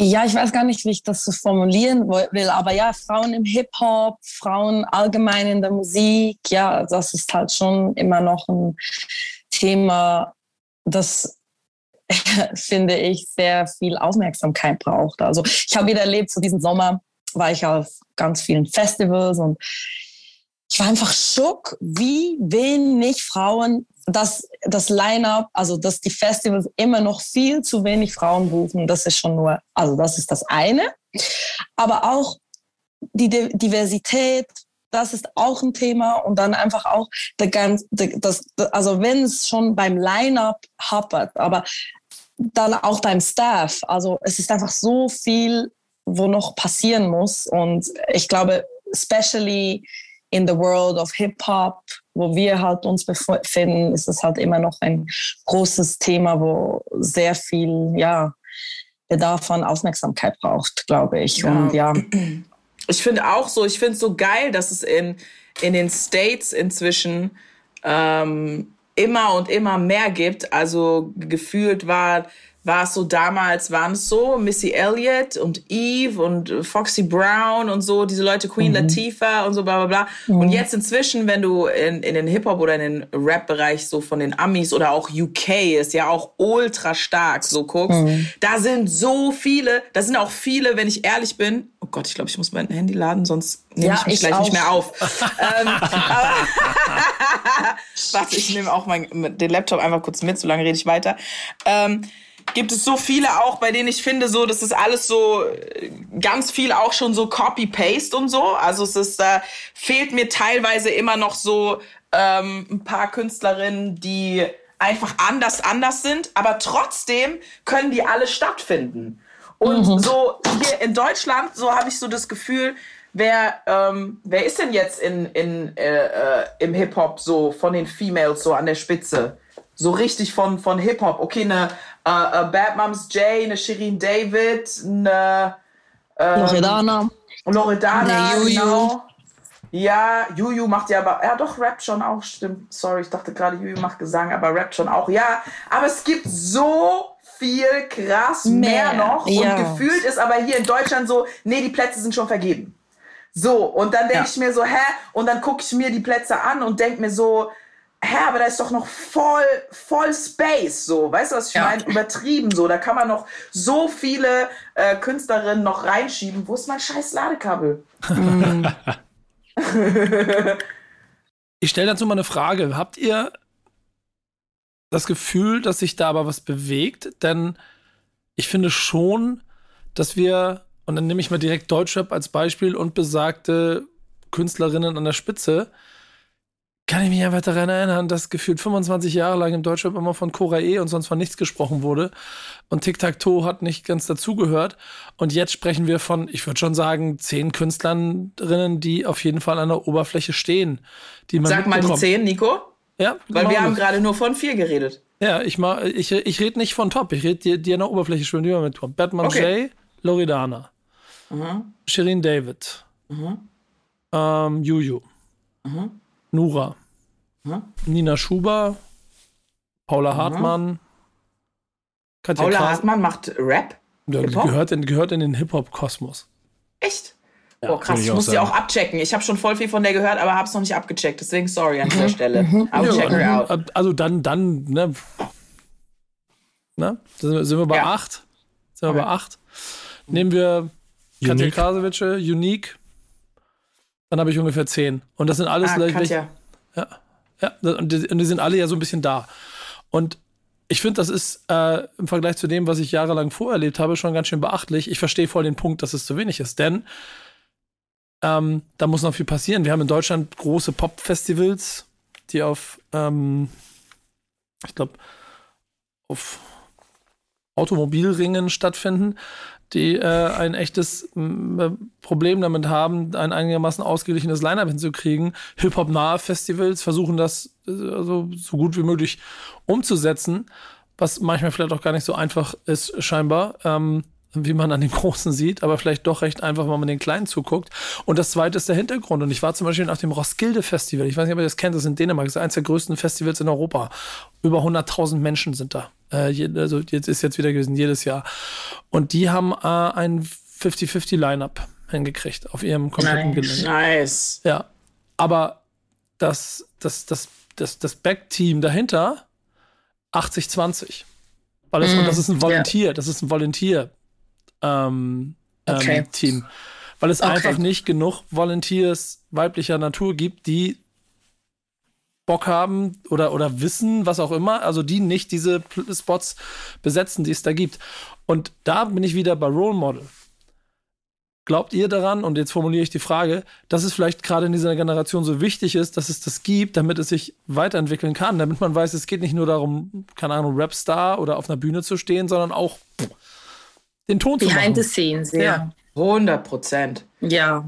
Ja, ich weiß gar nicht, wie ich das so formulieren will, aber ja, Frauen im Hip-Hop, Frauen allgemein in der Musik, ja, das ist halt schon immer noch ein Thema, das finde ich sehr viel Aufmerksamkeit braucht. Also ich habe wieder erlebt, so diesem Sommer war ich auf ganz vielen Festivals und ich war einfach schock, wie wenig Frauen dass das Line-up, also dass die Festivals immer noch viel zu wenig Frauen rufen, das ist schon nur, also das ist das eine. Aber auch die Diversität, das ist auch ein Thema und dann einfach auch der ganz, das, also wenn es schon beim Line-up hapert, aber dann auch beim Staff, also es ist einfach so viel, wo noch passieren muss und ich glaube, especially in the world of Hip-Hop, wo wir halt uns befinden, ist es halt immer noch ein großes Thema, wo sehr viel, ja, Bedarf an Aufmerksamkeit braucht, glaube ich. Ja. Und ja. Ich finde auch so, ich finde es so geil, dass es in, in den States inzwischen ähm, immer und immer mehr gibt. Also gefühlt war war es so damals, waren es so, Missy Elliott und Eve und Foxy Brown und so, diese Leute, Queen mhm. Latifah und so, bla bla bla. Mhm. Und jetzt inzwischen, wenn du in, in den Hip-Hop oder in den Rap-Bereich so von den Amis oder auch UK ist ja auch ultra stark so guckst, mhm. da sind so viele, da sind auch viele, wenn ich ehrlich bin, oh Gott, ich glaube, ich muss mein Handy laden, sonst nehme ja, ich mich ich gleich auch. nicht mehr auf. ähm, warte, ich nehme auch mein, den Laptop einfach kurz mit, so lange rede ich weiter. Ähm, gibt es so viele auch, bei denen ich finde, so, das ist alles so ganz viel auch schon so Copy-Paste und so. Also es ist, da fehlt mir teilweise immer noch so ähm, ein paar Künstlerinnen, die einfach anders anders sind, aber trotzdem können die alle stattfinden. Und mhm. so hier in Deutschland, so habe ich so das Gefühl, wer, ähm, wer ist denn jetzt in, in, äh, äh, im Hip-Hop so von den Females so an der Spitze? So richtig von, von Hip-Hop. Okay, eine äh, äh, Bad Moms J, eine Shirin David, eine ähm, Loredana. Loredana, nee, Juju. genau. Ja, Juju macht ja aber, ja doch, Rap schon auch, stimmt. Sorry, ich dachte gerade, Juju macht Gesang, aber Rap schon auch. Ja, aber es gibt so viel krass mehr, mehr noch. Ja. Und gefühlt ist aber hier in Deutschland so, nee, die Plätze sind schon vergeben. So, und dann denke ja. ich mir so, hä? Und dann gucke ich mir die Plätze an und denke mir so, hä, aber da ist doch noch voll, voll Space, so, weißt du, was ich ja. meine? Übertrieben, so, da kann man noch so viele äh, Künstlerinnen noch reinschieben. Wo ist mein scheiß Ladekabel? ich stelle dazu mal eine Frage. Habt ihr das Gefühl, dass sich da aber was bewegt? Denn ich finde schon, dass wir, und dann nehme ich mal direkt Deutschrap als Beispiel und besagte Künstlerinnen an der Spitze, kann ich mich einfach daran erinnern, dass gefühlt 25 Jahre lang im Deutschrap immer von Cora E und sonst von nichts gesprochen wurde. Und Tic-Tac-Toe hat nicht ganz dazugehört. Und jetzt sprechen wir von, ich würde schon sagen, zehn Künstlerinnen, die auf jeden Fall an der Oberfläche stehen. Die man Sag mal die zehn, Nico. Ja, Weil genau wir haben gerade nur von vier geredet. Ja, ich, ich, ich rede nicht von Top, ich rede die, die an der Oberfläche schwimmen, die wir mit Top. Batman okay. J, Loredana, mhm. Shirin David, mhm. ähm, Juju. Mhm. Nura. Hm? Nina Schuber, Paula Hartmann, Katja Paula Kraus. Hartmann macht Rap? Ja, gehört, in, gehört in den Hip-Hop-Kosmos. Echt? Ja, oh krass, ich muss sie auch abchecken. Ich habe schon voll viel von der gehört, aber habe es noch nicht abgecheckt. Deswegen sorry an dieser mhm. Stelle. Mhm. I'll check her out. Also dann, dann, ne? ne? Sind wir bei ja. acht? Sind wir okay. bei acht? Nehmen wir Katja Krasowitsche, Unique, dann habe ich ungefähr zehn. Und das sind alles ah, gleich. Ja. ja. Und die, und die sind alle ja so ein bisschen da. Und ich finde, das ist äh, im Vergleich zu dem, was ich jahrelang vorerlebt habe, schon ganz schön beachtlich. Ich verstehe voll den Punkt, dass es zu wenig ist, denn ähm, da muss noch viel passieren. Wir haben in Deutschland große Pop-Festivals, die auf, ähm, ich glaube, auf Automobilringen stattfinden die äh, ein echtes äh, Problem damit haben, ein einigermaßen ausgeglichenes Line-Up hinzukriegen. Hip-Hop-nahe Festivals versuchen das äh, also so gut wie möglich umzusetzen, was manchmal vielleicht auch gar nicht so einfach ist, scheinbar. Ähm, wie man an den Großen sieht, aber vielleicht doch recht einfach, wenn man den Kleinen zuguckt. Und das zweite ist der Hintergrund. Und ich war zum Beispiel auf dem Roskilde Festival. Ich weiß nicht, ob ihr das kennt, das ist in Dänemark. Das ist eines der größten Festivals in Europa. Über 100.000 Menschen sind da. Äh, also jetzt ist jetzt wieder gewesen, jedes Jahr. Und die haben äh, ein 50-50 Line-Up hingekriegt auf ihrem kompletten. Gelände. Nice. Ja. Aber das, das, das, das, das Backteam dahinter 80-20. Weil das, Mm, und das ist ein Volunteer, das ist ein Volunteer ähm, Okay. ähm, Team. Weil es Okay. einfach nicht genug Volunteers weiblicher Natur gibt, die Bock haben oder, oder wissen, was auch immer, also die nicht diese Spots besetzen, die es da gibt. Und da bin ich wieder bei Role Model. Glaubt ihr daran, und jetzt formuliere ich die Frage, dass es vielleicht gerade in dieser Generation so wichtig ist, dass es das gibt, damit es sich weiterentwickeln kann, damit man weiß, es geht nicht nur darum, keine Ahnung, Rapstar oder auf einer Bühne zu stehen, sondern auch den Ton zu Behind the machen. scenes, Ja. ja. 100 Prozent. Ja.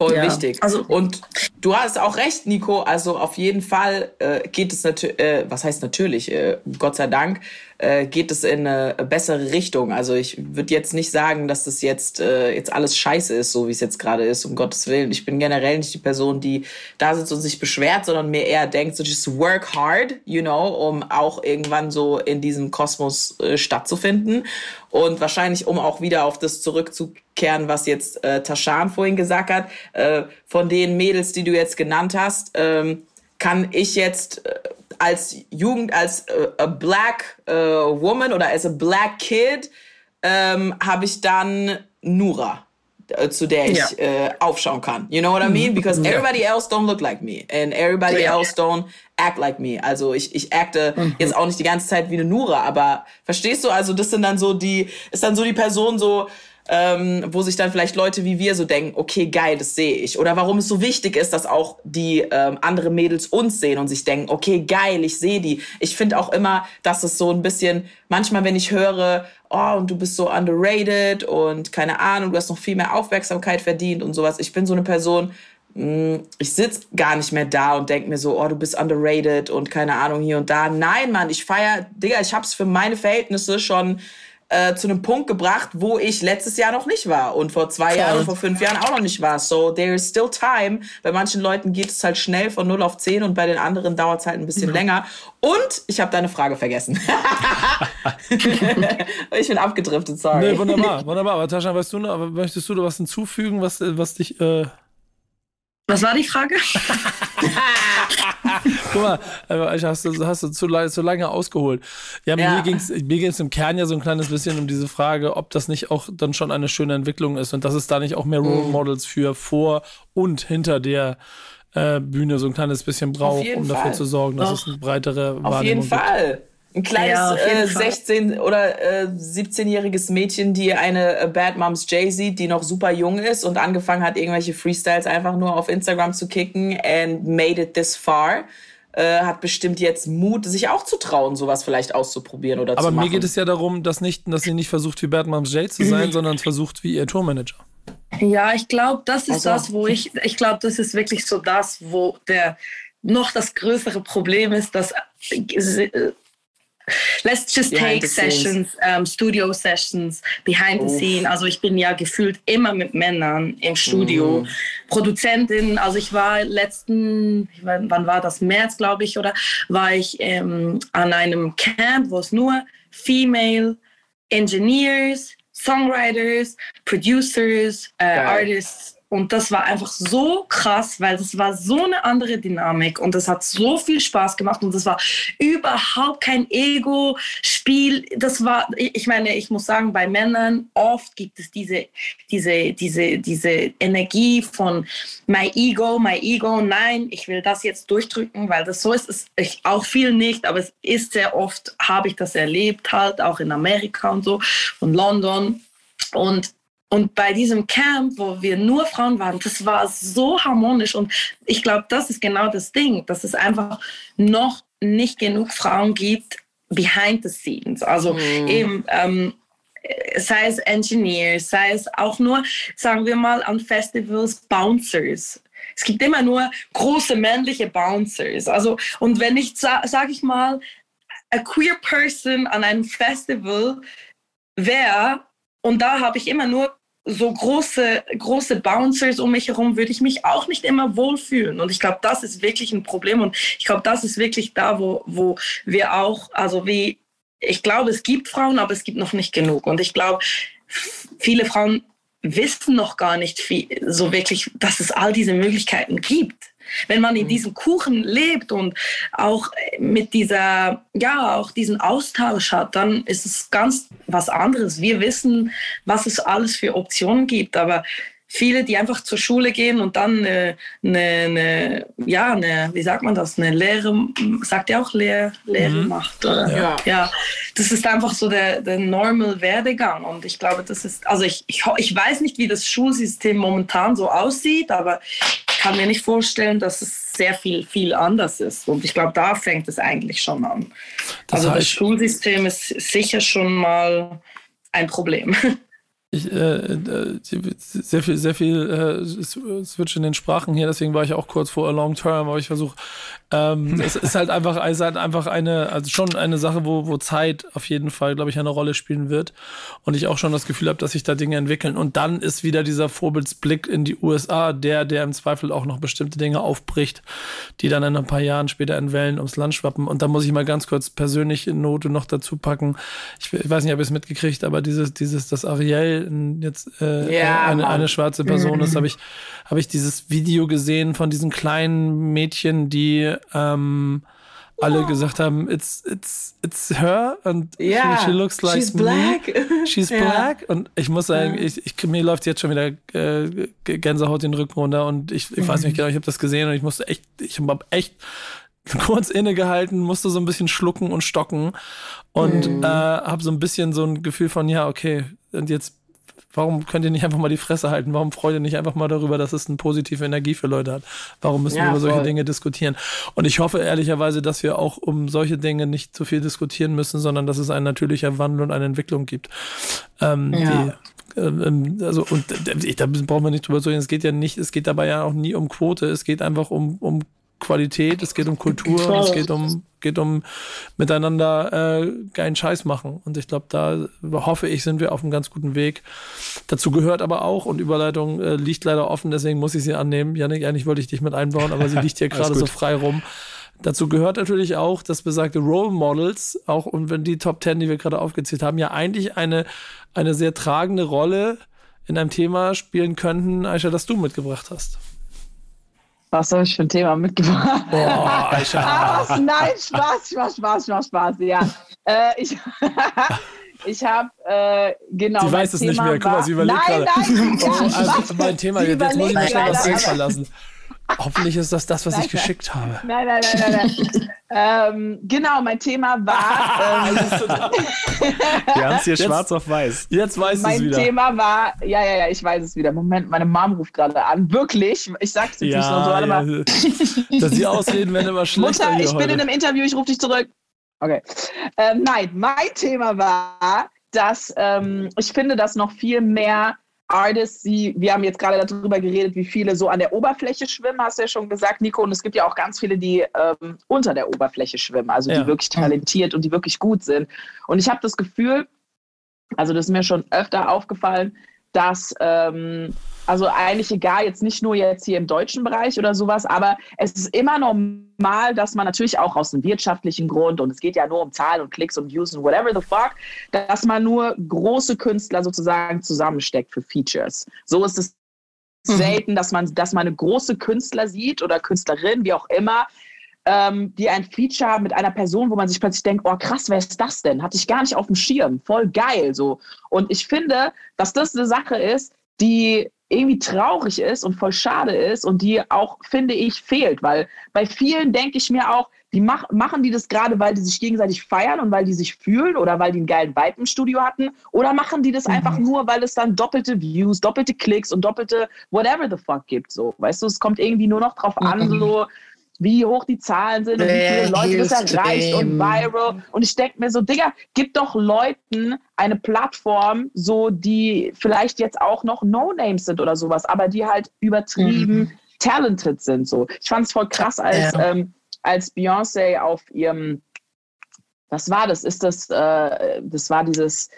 Voll Ja. wichtig. Also- und du hast auch recht, Nico. Also auf jeden Fall äh, geht es natürlich, äh, was heißt natürlich, äh, Gott sei Dank, äh, geht es in eine bessere Richtung. Also ich würde jetzt nicht sagen, dass das jetzt, äh, jetzt alles scheiße ist, so wie es jetzt gerade ist, um Gottes Willen. Ich bin generell nicht die Person, die da sitzt und sich beschwert, sondern mir eher denkt, so just work hard, you know, um auch irgendwann so in diesem Kosmos äh, stattzufinden. Und wahrscheinlich, um auch wieder auf das zurückzukehren, was jetzt äh, Tashan vorhin gesagt hat, äh, von den Mädels, die du jetzt genannt hast, ähm, kann ich jetzt äh, als Jugend, als äh, a black äh, woman oder als a black kid, ähm, habe ich dann Nura, äh, zu der ich Ja. äh, aufschauen kann. You know what I mean? Because everybody else don't look like me and everybody Ja. else don't act like me. Also ich, ich acte jetzt auch nicht die ganze Zeit wie eine Nura, aber verstehst du? Also das sind dann so die, ist dann so die Person so, ähm, wo sich dann vielleicht Leute wie wir so denken, okay, geil, das sehe ich. Oder warum es so wichtig ist, dass auch die ähm, andere Mädels uns sehen und sich denken, okay, geil, ich sehe die. Ich finde auch immer, dass es so ein bisschen, manchmal, wenn ich höre, oh, und du bist so underrated und keine Ahnung, du hast noch viel mehr Aufmerksamkeit verdient und sowas. Ich bin so eine Person, mh, ich sitz gar nicht mehr da und denk mir so, oh, du bist underrated und keine Ahnung hier und da. Nein, Mann, ich feier, Digga, ich hab's für meine Verhältnisse schon äh, zu einem Punkt gebracht, wo ich letztes Jahr noch nicht war und vor zwei Jahren und vor fünf Jahren auch noch nicht war. So, there is still time. Bei manchen Leuten geht es halt schnell von 0 auf 10 und bei den anderen dauert es halt ein bisschen länger. Und ich habe deine Frage vergessen. ich bin abgedriftet, sorry. Nee, wunderbar, wunderbar. Aber Tascha, weißt du noch, möchtest du da was hinzufügen, was, was dich, äh, Was war die Frage? guck mal, äh, hast du, hast du zu, le- zu lange ausgeholt. Ja, Ja. mir mir ging's im Kern ja so ein kleines bisschen um diese Frage, ob das nicht auch dann schon eine schöne Entwicklung ist und dass es da nicht auch mehr Mhm. Role Models für vor und hinter der äh, Bühne so ein kleines bisschen braucht, um dafür Fall. zu sorgen, dass Doch. es eine breitere Auf Wahrnehmung jeden gibt. Ein kleines Ja, äh, Fall. 16- oder äh, 17-jähriges Mädchen, die eine äh, Bad Moms Jay sieht, die noch super jung ist und angefangen hat, irgendwelche Freestyles einfach nur auf Instagram zu kicken and made it this far, äh, hat bestimmt jetzt Mut, sich auch zu trauen, sowas vielleicht auszuprobieren oder Aber zu machen. mir geht es ja darum, dass, nicht, dass sie nicht versucht, wie Bad Moms J zu sein, sondern es versucht, wie ihr Tourmanager. Ja, ich glaube, das ist Also- das, wo ich, ich glaube, das ist wirklich so das, wo der noch das größere Problem ist, dass äh, let's just Behind take the sessions, um, Studio Sessions, behind the Uff. scene. Also ich bin ja gefühlt immer mit Männern im Studio. Mhm. Produzentin, also ich war letzten, wann war das, März glaube ich, oder war ich ähm, an einem Camp, wo es nur Female Engineers, Songwriters, Producers, äh. Artists und das war einfach so krass, weil das war so eine andere Dynamik und das hat so viel Spaß gemacht und das war überhaupt kein Ego-Spiel. Das war, ich meine, ich muss sagen, bei Männern oft gibt es diese, diese, diese, diese Energie von my ego, my ego, nein, ich will das jetzt durchdrücken, weil das so ist, ist ich auch viel nicht, aber es ist sehr oft, habe ich das erlebt, halt auch in Amerika und so und London und und bei diesem Camp, wo wir nur Frauen waren, das war so harmonisch. Und ich glaube, das ist genau das Ding, dass es einfach noch nicht genug Frauen gibt behind the scenes. Also eben, ähm, sei es Engineers, sei es auch nur, sagen wir mal, an Festivals Bouncers. Es gibt immer nur große männliche Bouncers. Also, und wenn ich, sa sage ich mal, a queer person an einem Festival wäre, und da habe ich immer nur so große, große Bouncers um mich herum, würde ich mich auch nicht immer wohlfühlen. Und ich glaube, das ist wirklich ein Problem. Und ich glaube, das ist wirklich da, wo, wo wir auch, also wie, ich glaube, es gibt Frauen, aber es gibt noch nicht genug. Und ich glaube, viele Frauen wissen noch gar nicht viel, so wirklich, dass es all diese Möglichkeiten gibt. Wenn man in mhm. diesem Kuchen lebt und auch mit dieser, ja, auch diesen Austausch hat, dann ist es ganz was anderes. Wir wissen, was es alles für Optionen gibt, aber viele, die einfach zur Schule gehen und dann eine, eine, eine ja, eine, wie sagt man das, eine Lehre, sagt ihr auch Lehr, Lehre mhm. macht, oder? Ja. ja. Das ist einfach so der, der normal Werdegang und ich glaube, das ist, also ich, ich, ich weiß nicht, wie das Schulsystem momentan so aussieht, aber kann mir nicht vorstellen, dass es sehr viel, viel anders ist und ich glaube, da fängt es eigentlich schon an. Das also heißt, das Schulsystem ist sicher schon mal ein Problem. ich, äh, äh, sehr viel, sehr viel äh, Switch in den Sprachen hier, deswegen war ich auch kurz vor a long term, aber ich versuche ähm, es ist halt einfach, es ist halt einfach eine, also schon eine Sache, wo, wo Zeit auf jeden Fall, glaube ich, eine Rolle spielen wird. Und ich auch schon das Gefühl habe, dass sich da Dinge entwickeln. Und dann ist wieder dieser Vorbildsblick in die USA, der, der im Zweifel auch noch bestimmte Dinge aufbricht, die dann in ein paar Jahren später in Wellen ums Land schwappen. Und da muss ich mal ganz kurz persönlich in Note noch dazu packen. Ich, ich weiß nicht, ob ihr es mitgekriegt, aber dieses, dieses, dass Ariel jetzt äh, ja, eine, eine schwarze Person ist, habe ich, habe ich dieses Video gesehen von diesen kleinen Mädchen, die ähm, alle gesagt haben, it's, it's, it's her und yeah, she, she looks like she's me. black. She's yeah. black. Und ich muss sagen, yeah. ich, ich, mir läuft jetzt schon wieder äh, Gänsehaut den Rücken runter und ich, ich weiß nicht genau, ich habe das gesehen und ich musste echt, ich habe echt kurz innegehalten, musste so ein bisschen schlucken und stocken und mm. äh, habe so ein bisschen so ein Gefühl von, ja, okay, und jetzt Warum könnt ihr nicht einfach mal die Fresse halten? Warum freut ihr nicht einfach mal darüber, dass es eine positive Energie für Leute hat? Warum müssen ja, wir über solche voll. Dinge diskutieren? Und ich hoffe ehrlicherweise, dass wir auch um solche Dinge nicht zu viel diskutieren müssen, sondern dass es ein natürlicher Wandel und eine Entwicklung gibt. Ähm, ja. die, ähm, also, und da brauchen wir nicht drüber zu reden. Es geht ja nicht, es geht dabei ja auch nie um Quote. Es geht einfach um, um Qualität, es geht um Kultur, es geht um, geht um miteinander äh, geilen Scheiß machen. Und ich glaube, da hoffe ich, sind wir auf einem ganz guten Weg. Dazu gehört aber auch, und Überleitung äh, liegt leider offen, deswegen muss ich sie annehmen. Janik, eigentlich wollte ich dich mit einbauen, aber sie liegt hier gerade so frei rum. Dazu gehört natürlich auch, dass besagte Role Models, auch und wenn die Top Ten, die wir gerade aufgezählt haben, ja eigentlich eine, eine sehr tragende Rolle in einem Thema spielen könnten, Aisha, das du mitgebracht hast. Was habe ich für ein Thema mitgebracht? Boah, Ach, nein, Spaß, Spaß, Spaß, Spaß, Spaß. Ja, äh, ich, ich habe äh, genau. Sie weiß es Thema nicht mehr. Guck mal, sie überlegt gerade. Nein, nein, oh, also mein Thema. Jetzt, jetzt muss ich mich schnell Bild verlassen. Hoffentlich ist das das, was nein, ich geschickt habe. Nein, nein, nein, nein. nein. ähm, genau, mein Thema war. Ähm, Wir haben es hier jetzt, schwarz auf weiß. Jetzt weiß es wieder. Mein Thema war, ja, ja, ja, ich weiß es wieder. Moment, meine Mom ruft gerade an. Wirklich, ich sag's dir ja, nicht noch so. Warte ja. mal. Dass die Ausreden werden immer schlechter. Mutter, ich bin in einem Interview, ich rufe dich zurück. Okay. Ähm, nein, mein Thema war, dass ähm, ich finde, dass noch viel mehr Artists, die, wir haben jetzt gerade darüber geredet, wie viele so an der Oberfläche schwimmen, hast du ja schon gesagt, Nico. Und es gibt ja auch ganz viele, die ähm, unter der Oberfläche schwimmen, also ja. die wirklich talentiert und die wirklich gut sind. Und ich habe das Gefühl, also das ist mir schon öfter aufgefallen, dass ähm, also eigentlich egal, jetzt nicht nur jetzt hier im deutschen Bereich oder sowas, aber es ist immer normal, dass man natürlich auch aus einem wirtschaftlichen Grund, und es geht ja nur um Zahlen und Klicks und Views und whatever the fuck, dass man nur große Künstler sozusagen zusammensteckt für Features. So ist es mhm. selten, dass man, dass man eine große Künstler sieht oder Künstlerin, wie auch immer, ähm, die ein Feature haben mit einer Person, wo man sich plötzlich denkt, oh krass, wer ist das denn? Hatte ich gar nicht auf dem Schirm. Voll geil so. Und ich finde, dass das eine Sache ist, die irgendwie traurig ist und voll schade ist und die auch, finde ich, fehlt. Weil bei vielen denke ich mir auch, die mach, machen die das gerade, weil die sich gegenseitig feiern und weil die sich fühlen oder weil die einen geilen Vibe im Studio hatten? Oder machen die das mhm. einfach nur, weil es dann doppelte Views, doppelte Klicks und doppelte whatever the fuck gibt? So, weißt du, es kommt irgendwie nur noch drauf an, mhm. so wie hoch die Zahlen sind und wie viele Leute das erreicht und viral. Und ich denke mir so, Digga, gib doch Leuten eine Plattform, so die vielleicht jetzt auch noch No-Names sind oder sowas, aber die halt übertrieben mhm. talented sind. So. Ich fand es voll krass, als, ja. ähm, als Beyoncé auf ihrem, was war das? Ist das, äh, das war dieses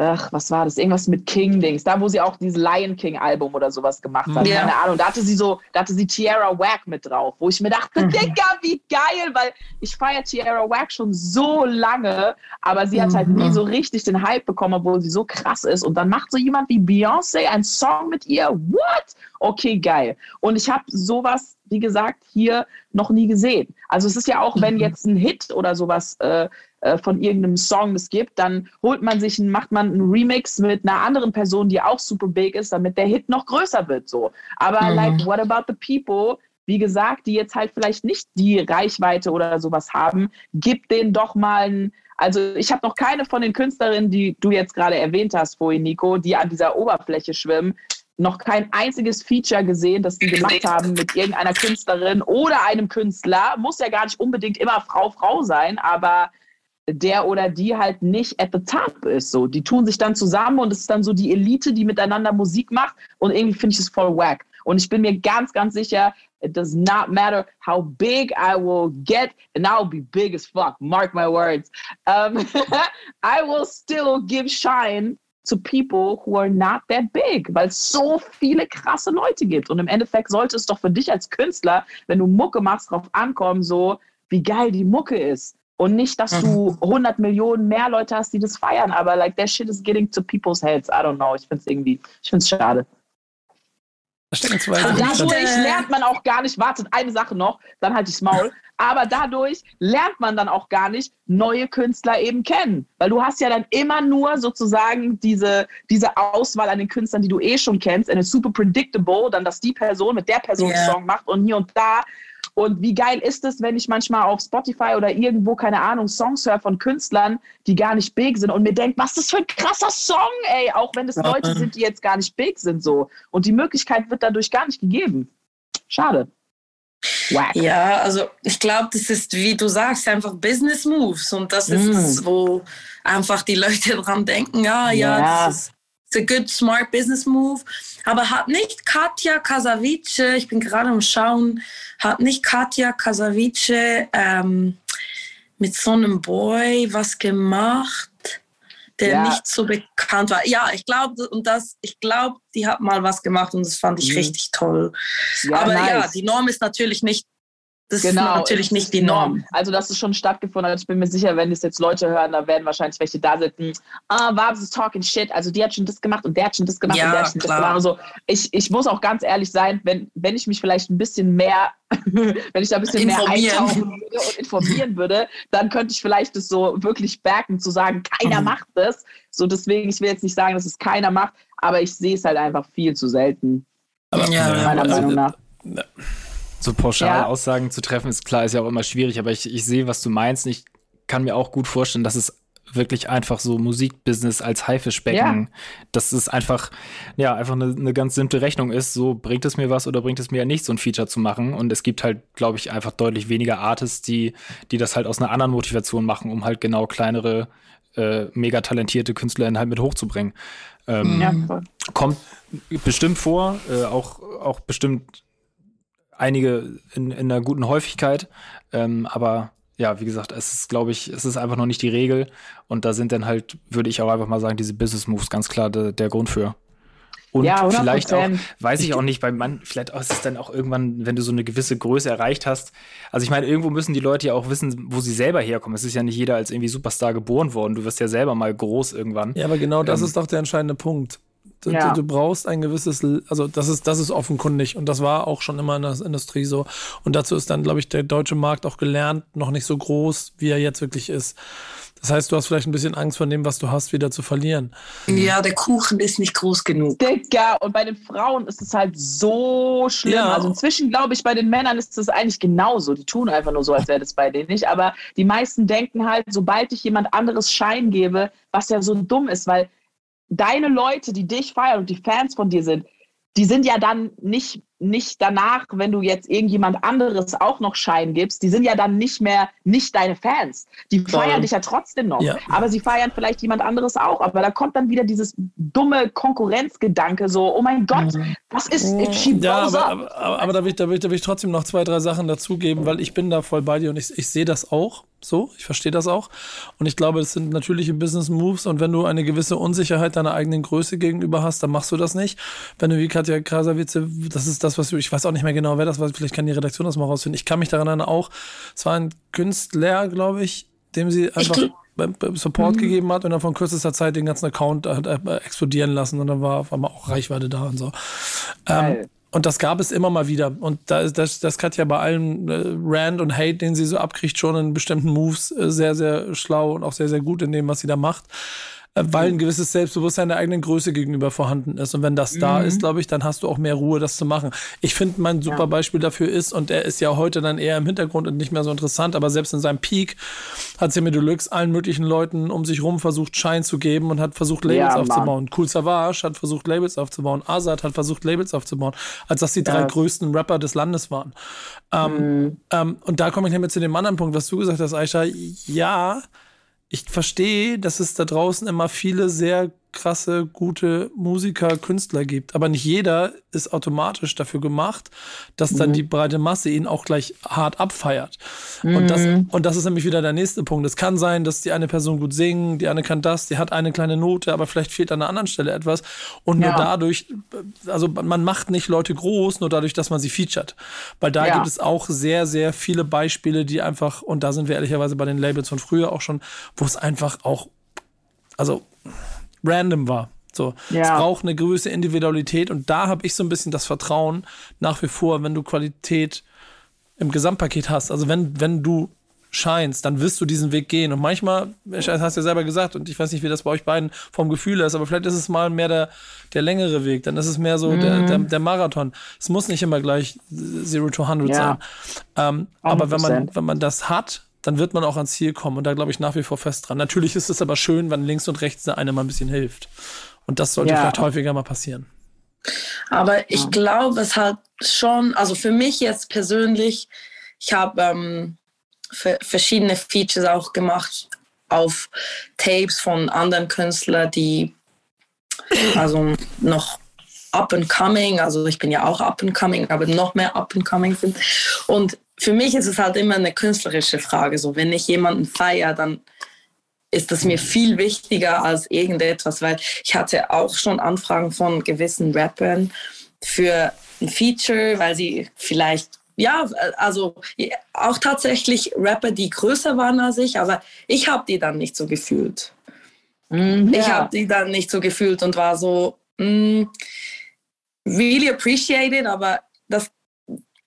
ach, was war das? Irgendwas mit King-Dings. Da, wo sie auch dieses Lion King-Album oder sowas gemacht hat. Ja. Keine Ahnung. Da hatte sie so, da hatte sie Tierra Whack mit drauf, wo ich mir dachte, Digga, wie geil, weil ich feiere Tierra Whack schon so lange, aber sie hat halt nie so richtig den Hype bekommen, obwohl sie so krass ist. Und dann macht so jemand wie Beyoncé einen Song mit ihr. What? Okay, geil. Und ich habe sowas, wie gesagt, hier noch nie gesehen. Also es ist ja auch, wenn jetzt ein Hit oder sowas äh, äh, von irgendeinem Song es gibt, dann holt man sich, macht man einen Remix mit einer anderen Person, die auch super big ist, damit der Hit noch größer wird. So. Aber Mhm. like, what about the people? Wie gesagt, die jetzt halt vielleicht nicht die Reichweite oder sowas haben, gib denen doch mal ein. Also ich habe noch keine von den Künstlerinnen, die du jetzt gerade erwähnt hast vorhin, Nico, die an dieser Oberfläche schwimmen, noch kein einziges Feature gesehen, das die gemacht haben mit irgendeiner Künstlerin oder einem Künstler. Muss ja gar nicht unbedingt immer Frau, Frau sein, aber der oder die halt nicht at the top ist. So, die tun sich dann zusammen und es ist dann so die Elite, die miteinander Musik macht und irgendwie finde ich es voll wack. Und ich bin mir ganz, ganz sicher, it does not matter how big I will get, and I'll be big as fuck. Mark my words. Um, I will still give shine to people who are not that big, weil es so viele krasse Leute gibt. Und im Endeffekt sollte es doch für dich als Künstler, wenn du Mucke machst, drauf ankommen, so wie geil die Mucke ist. Und nicht, dass du 100 Millionen mehr Leute hast, die das feiern, aber like that shit is getting to people's heads. I don't know. Ich finde es irgendwie, ich finde es schade. Drin. Dadurch lernt man auch gar nicht, wartet eine Sache noch, dann halt ich's Maul. Aber dadurch lernt man dann auch gar nicht neue Künstler eben kennen. Weil du hast ja dann immer nur sozusagen diese, diese Auswahl an den Künstlern, die du eh schon kennst. And it's super predictable, dann, dass die Person mit der Person einen Song macht und hier und da. Und wie geil ist es, wenn ich manchmal auf Spotify oder irgendwo, keine Ahnung, Songs höre von Künstlern, die gar nicht big sind und mir denke, was ist das für ein krasser Song, ey, auch wenn es. Leute sind, die jetzt gar nicht big sind so. Und die Möglichkeit wird dadurch gar nicht gegeben. Schade. Wack. Ja, also ich glaube, das ist, wie du sagst, einfach Business Moves. Und das ist Mm. es, wo einfach die Leute dran denken, ja, ja, Ja. das ist it's a good, smart Business Move. Aber hat nicht Katja Kasavice, ich bin gerade am Schauen, hat nicht Katja Kasavice ähm, mit so einem Boy was gemacht, der Ja. nicht so bekannt war. Ja, ich glaube, und das, ich glaube, die hat mal was gemacht und das fand ich Mhm. richtig toll. Ja, Aber ja, nice. die Norm ist natürlich nicht, das Genau, ist natürlich nicht ist die Norm. Also, dass es schon stattgefunden hat. Ich bin mir sicher, wenn es jetzt Leute hören, da werden wahrscheinlich welche da sitzen. Ah, Vabs is talking shit. Also, die hat schon das gemacht und der hat schon das gemacht Ja, und der hat schon klar. das gemacht. Also, ich, ich muss auch ganz ehrlich sein, wenn, wenn ich mich vielleicht ein bisschen mehr, wenn ich da ein bisschen Informieren. mehr eintauchen würde und informieren würde, dann könnte ich vielleicht das so wirklich backen, zu sagen, keiner Mhm. macht das. So, deswegen, ich will jetzt nicht sagen, dass es keiner macht, aber ich sehe es halt einfach viel zu selten, Aber, Ja, ja. meiner also, Meinung nach. So pauschal Ja. Aussagen zu treffen, ist klar, ist ja auch immer schwierig, aber ich, ich sehe, was du meinst. Ich kann mir auch gut vorstellen, dass es wirklich einfach so Musikbusiness als Haifischbecken, dass es einfach, ja, einfach eine, eine ganz simple Rechnung ist. So bringt es mir was oder bringt es mir ja nicht, so ein Feature zu machen. Und es gibt halt, glaube ich, einfach deutlich weniger Artists, die, die das halt aus einer anderen Motivation machen, um halt genau kleinere, äh, mega talentierte KünstlerInnen halt mit hochzubringen. Ähm, Ja, kommt bestimmt vor, äh, auch, auch bestimmt einige in, in einer guten Häufigkeit. Ähm, aber ja, wie gesagt, es ist, glaube ich, es ist einfach noch nicht die Regel. Und da sind dann halt, würde ich auch einfach mal sagen, diese Business Moves ganz klar de, der Grund für. Und Ja, 100%. vielleicht auch, weiß ich auch nicht, bei Mann, vielleicht auch ist es dann auch irgendwann, wenn du so eine gewisse Größe erreicht hast. Also ich meine, irgendwo müssen die Leute ja auch wissen, wo sie selber herkommen. Es ist ja nicht jeder als irgendwie Superstar geboren worden. Du wirst ja selber mal groß irgendwann. Ja, aber genau das Ähm, ist doch der entscheidende Punkt. Du, Ja. du, du brauchst ein gewisses, also das ist, das ist offenkundig und das war auch schon immer in der Industrie so. Und dazu ist dann, glaube ich, der deutsche Markt auch gelernt, noch nicht so groß, wie er jetzt wirklich ist. Das heißt, du hast vielleicht ein bisschen Angst von dem, was du hast, wieder zu verlieren. Ja, der Kuchen ist nicht groß genug. Digga, und bei den Frauen ist es halt so schlimm. Ja. Also inzwischen glaube ich, bei den Männern ist es eigentlich genauso. Die tun einfach nur so, als wäre das bei denen nicht. Aber die meisten denken halt, sobald ich jemand anderes Schein gebe, was ja so dumm ist, weil deine Leute, die dich feiern und die Fans von dir sind, die sind ja dann nicht, nicht danach, wenn du jetzt irgendjemand anderes auch noch Schein gibst, die sind ja dann nicht mehr nicht deine Fans. Die feiern dich ja trotzdem noch. Ja. Aber sie feiern vielleicht jemand anderes auch. Aber da kommt dann wieder dieses dumme Konkurrenzgedanke, so, oh mein Gott, was ist Ja, aber, aber, aber, aber da, will ich, da, will ich, da will ich trotzdem noch zwei, drei Sachen dazugeben, weil ich bin da voll bei dir und ich, ich sehe das auch. So, ich verstehe das auch. Und ich glaube, es sind natürliche Business Moves. Und wenn du eine gewisse Unsicherheit deiner eigenen Größe gegenüber hast, dann machst du das nicht. Wenn du wie Katja Krasavice, das ist das, was du, ich weiß auch nicht mehr genau, wer das war, vielleicht kann die Redaktion das mal rausfinden. Ich kann mich daran erinnern auch, es war ein Künstler, glaube ich, dem sie einfach Support mhm. gegeben hat und dann von kürzester Zeit den ganzen Account hat explodieren lassen und dann war auf einmal auch Reichweite da und so. Ähm, und das gab es immer mal wieder. Und da ist das, das Katja bei allem äh, Rand und Hate, den sie so abkriegt, schon in bestimmten Moves äh, sehr, sehr schlau und auch sehr, sehr gut in dem, was sie da macht. Äh, weil ein gewisses Selbstbewusstsein der eigenen Größe gegenüber vorhanden ist. Und wenn das mhm. da ist, glaube ich, dann hast du auch mehr Ruhe, das zu machen. Ich finde, mein super ja. Beispiel dafür ist, und er ist ja heute dann eher im Hintergrund und nicht mehr so interessant, aber selbst in seinem Peak hat Sammy Deluxe allen möglichen Leuten um sich rum versucht, Schein zu geben und hat versucht, Labels ja, aufzubauen. Cool Savage hat versucht, Labels aufzubauen. Azad hat versucht, Labels aufzubauen, als das die drei ja. größten Rapper des Landes waren. Ähm, mhm. ähm, und da komme ich nämlich zu dem anderen Punkt, was du gesagt hast, Aisha. Ja, ich verstehe, dass es da draußen immer viele sehr krasse, gute Musiker, Künstler gibt. Aber nicht jeder ist automatisch dafür gemacht, dass dann mhm. die breite Masse ihn auch gleich hart abfeiert. Mhm. Und, das, mhm. und das ist nämlich wieder der nächste Punkt. Es kann sein, dass die eine Person gut singen, die eine kann das, die hat eine kleine Note, aber vielleicht fehlt an einer anderen Stelle etwas. Und ja. nur dadurch, also man macht nicht Leute groß, nur dadurch, dass man sie featuret. Weil da ja. gibt es auch sehr, sehr viele Beispiele, die einfach, und da sind wir ehrlicherweise bei den Labels von früher auch schon, wo es einfach auch, also random war. So, ja. es braucht eine gewisse Individualität und da habe ich so ein bisschen das Vertrauen nach wie vor, wenn du Qualität im Gesamtpaket hast. Also wenn, wenn du scheinst, dann wirst du diesen Weg gehen. Und manchmal, das hast du ja selber gesagt, und ich weiß nicht, wie das bei euch beiden vom Gefühl ist, aber vielleicht ist es mal mehr der, der längere Weg, dann ist es mehr so mhm. der, der, der, Marathon. Es muss nicht immer gleich Zero to 100 ja. sein. Ähm, aber wenn man, wenn man das hat, dann wird man auch ans Ziel kommen. Und da glaube ich nach wie vor fest dran. Natürlich ist es aber schön, wenn links und rechts der eine mal ein bisschen hilft. Und das sollte ja. vielleicht häufiger mal passieren. Aber ich glaube, es hat schon, also für mich jetzt persönlich, ich habe ähm, verschiedene Features auch gemacht auf Tapes von anderen Künstlern, die also noch up and coming, also ich bin ja auch up and coming, aber noch mehr up and coming sind. Und für mich ist es halt immer eine künstlerische Frage. So, wenn ich jemanden feiere, dann ist das mir viel wichtiger als irgendetwas, weil ich hatte auch schon Anfragen von gewissen Rappern für ein Feature, weil sie vielleicht ja, also auch tatsächlich Rapper, die größer waren als ich, aber ich habe die dann nicht so gefühlt. Mhm, ich ja. habe die dann nicht so gefühlt und war so, mm, really appreciated, aber das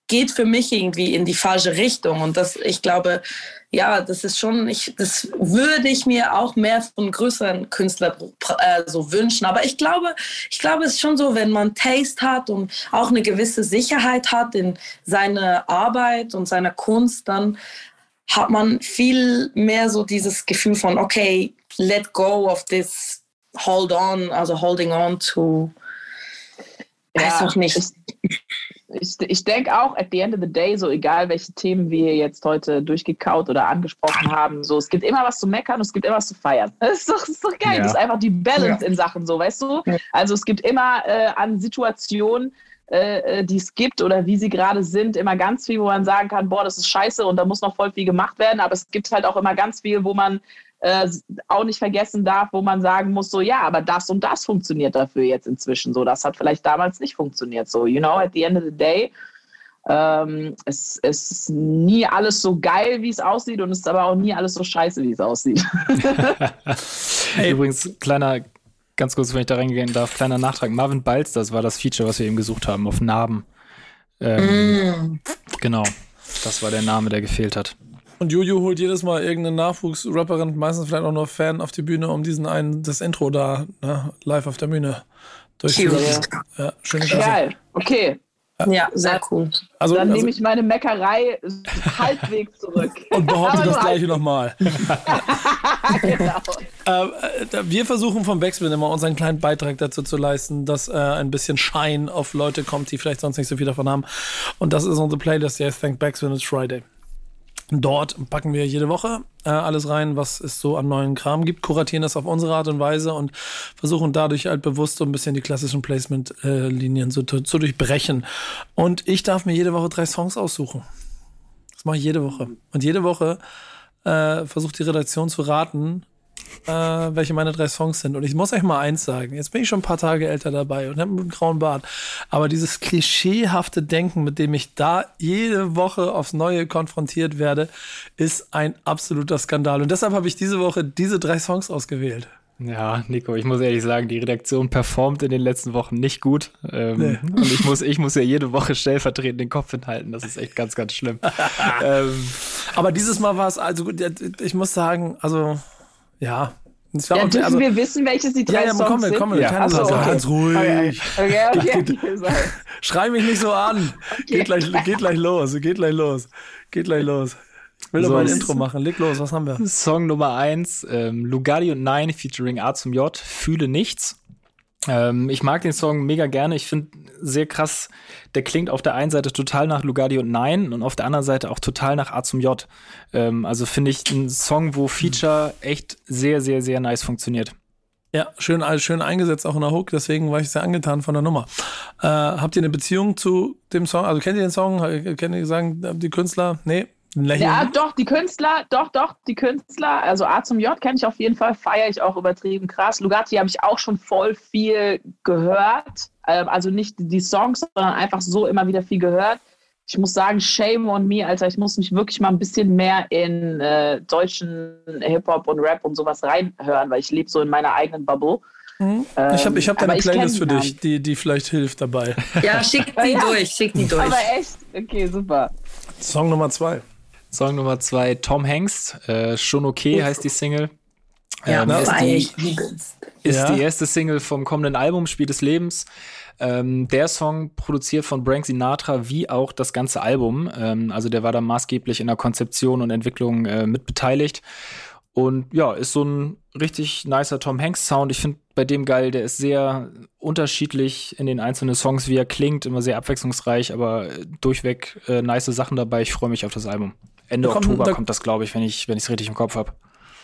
geht für mich irgendwie in die falsche Richtung. Und das, ich glaube, ja, das ist schon, ich, das würde ich mir auch mehr von größeren Künstlern äh, so wünschen. Aber ich glaube, ich glaube, es ist schon so, wenn man Taste hat und auch eine gewisse Sicherheit hat in seiner Arbeit und seiner Kunst, dann hat man viel mehr so dieses Gefühl von, okay, let go of this, hold on, also holding on to, ja, weiß auch nicht. Ich, ich, ich denke auch, at the end of the day, so egal welche Themen wir jetzt heute durchgekaut oder angesprochen haben, so es gibt immer was zu meckern und es gibt immer was zu feiern. Das ist doch, das ist doch geil. Ja. Das ist einfach die Balance ja. in Sachen so, weißt du? Also es gibt immer äh, an Situationen, äh, äh, die es gibt oder wie sie gerade sind, immer ganz viel, wo man sagen kann, boah, das ist scheiße und da muss noch voll viel gemacht werden. Aber es gibt halt auch immer ganz viel, wo man äh, auch nicht vergessen darf, wo man sagen muss, so ja, aber das und das funktioniert dafür jetzt inzwischen so. Das hat vielleicht damals nicht funktioniert so. You know, at the end of the day, ähm, es, es, ist nie alles so geil, wie es aussieht und es ist aber auch nie alles so scheiße, wie es aussieht. hey, übrigens, kleiner, ganz kurz, wenn ich da reingehen darf, kleiner Nachtrag. Marvin Balz, das war das Feature, was wir eben gesucht haben, auf Narben. Ähm, mm. Genau, das war der Name, der gefehlt hat. Und Juju holt jedes Mal irgendeine Nachwuchsrapperin, meistens vielleicht auch nur Fan auf die Bühne, um diesen einen, das Intro da, ne, live auf der Bühne durchzuführen. Ja, schöne Klasse. Geil, okay. Ja, sehr cool. Also, Dann also, nehme ich meine Meckerei halbwegs zurück. Und behaupte das gleiche nochmal. genau. äh, wir versuchen vom Backspin immer unseren kleinen Beitrag dazu zu leisten, dass äh, ein bisschen Schein auf Leute kommt, die vielleicht sonst nicht so viel davon haben. Und das ist unsere Playlist, heißt Thank Backspin It's Friday. Dort packen wir jede Woche äh, alles rein, was es so an neuen Kram gibt, kuratieren das auf unsere Art und Weise und versuchen dadurch halt bewusst so ein bisschen die klassischen Placement-Linien so zu, zu durchbrechen. Und ich darf mir jede Woche drei Songs aussuchen. Das mache ich jede Woche. Und jede Woche äh, versucht die Redaktion zu raten, äh, welche meine drei Songs sind. Und ich muss euch mal eins sagen. Jetzt bin ich schon ein paar Tage älter dabei und habe einen grauen Bart. Aber dieses klischeehafte Denken, mit dem ich da jede Woche aufs Neue konfrontiert werde, ist ein absoluter Skandal. Und deshalb habe ich diese Woche diese drei Songs ausgewählt. Ja, Nico, ich muss ehrlich sagen, die Redaktion performt in den letzten Wochen nicht gut. Ähm, nee. Und ich muss, ich muss ja jede Woche stellvertretend den Kopf hinhalten. Das ist echt ganz, ganz schlimm. ähm, Aber dieses Mal war es, also ich muss sagen, also ja. Das ja, dürfen also, wir wissen, welches die drei ja, ja, Songs komm, sind? Komm, ja. keine Sorge, okay. ganz ruhig. Okay, okay, okay. Schrei mich nicht so an. Okay. Geht, gleich, geht gleich los, geht gleich los. Geht gleich los. Ich will so, mal ein Intro machen. Leg los, was haben wir? Song Nummer 1, ähm, Lugardi und Nine featuring A zum J, Fühle nichts. Ähm, ich mag den Song mega gerne. Ich finde sehr krass, der klingt auf der einen Seite total nach Lugardi und Nein und auf der anderen Seite auch total nach A zum J. Ähm, also finde ich ein Song, wo Feature echt sehr, sehr, sehr nice funktioniert. Ja, schön, schön eingesetzt auch in der Hook, deswegen war ich sehr angetan von der Nummer. Äh, habt ihr eine Beziehung zu dem Song? Also kennt ihr den Song? Kennt ihr sagen, die Künstler? Nee, ja, doch, die Künstler, doch, doch, die Künstler. Also A zum J kenne ich auf jeden Fall, feiere ich auch übertrieben krass. Lugatti habe ich auch schon voll viel gehört. Ähm, also nicht die Songs, sondern einfach so immer wieder viel gehört. Ich muss sagen, shame on me, Alter. Ich muss mich wirklich mal ein bisschen mehr in äh, deutschen Hip-Hop und Rap und sowas reinhören, weil ich lebe so in meiner eigenen Bubble. Mhm. Ähm, ich habe ich hab eine Playlist für dich, die, die vielleicht hilft dabei. Ja, schick die ja. durch, schick die durch. Aber echt? Okay, super. Song Nummer zwei. Song Nummer zwei, Tom Hanks. Äh, schon okay heißt die Single. Ja, ähm, ist, die, ist ja. die erste Single vom kommenden Album Spiel des Lebens. Ähm, der Song produziert von Frank Sinatra wie auch das ganze Album. Ähm, also der war da maßgeblich in der Konzeption und Entwicklung äh, mit beteiligt. Und ja, ist so ein richtig nicer Tom Hanks Sound. Ich finde bei dem geil, der ist sehr unterschiedlich in den einzelnen Songs, wie er klingt, immer sehr abwechslungsreich, aber durchweg äh, nice Sachen dabei. Ich freue mich auf das Album. Ende kommt, Oktober da kommt das, glaube ich, wenn ich es richtig im Kopf habe.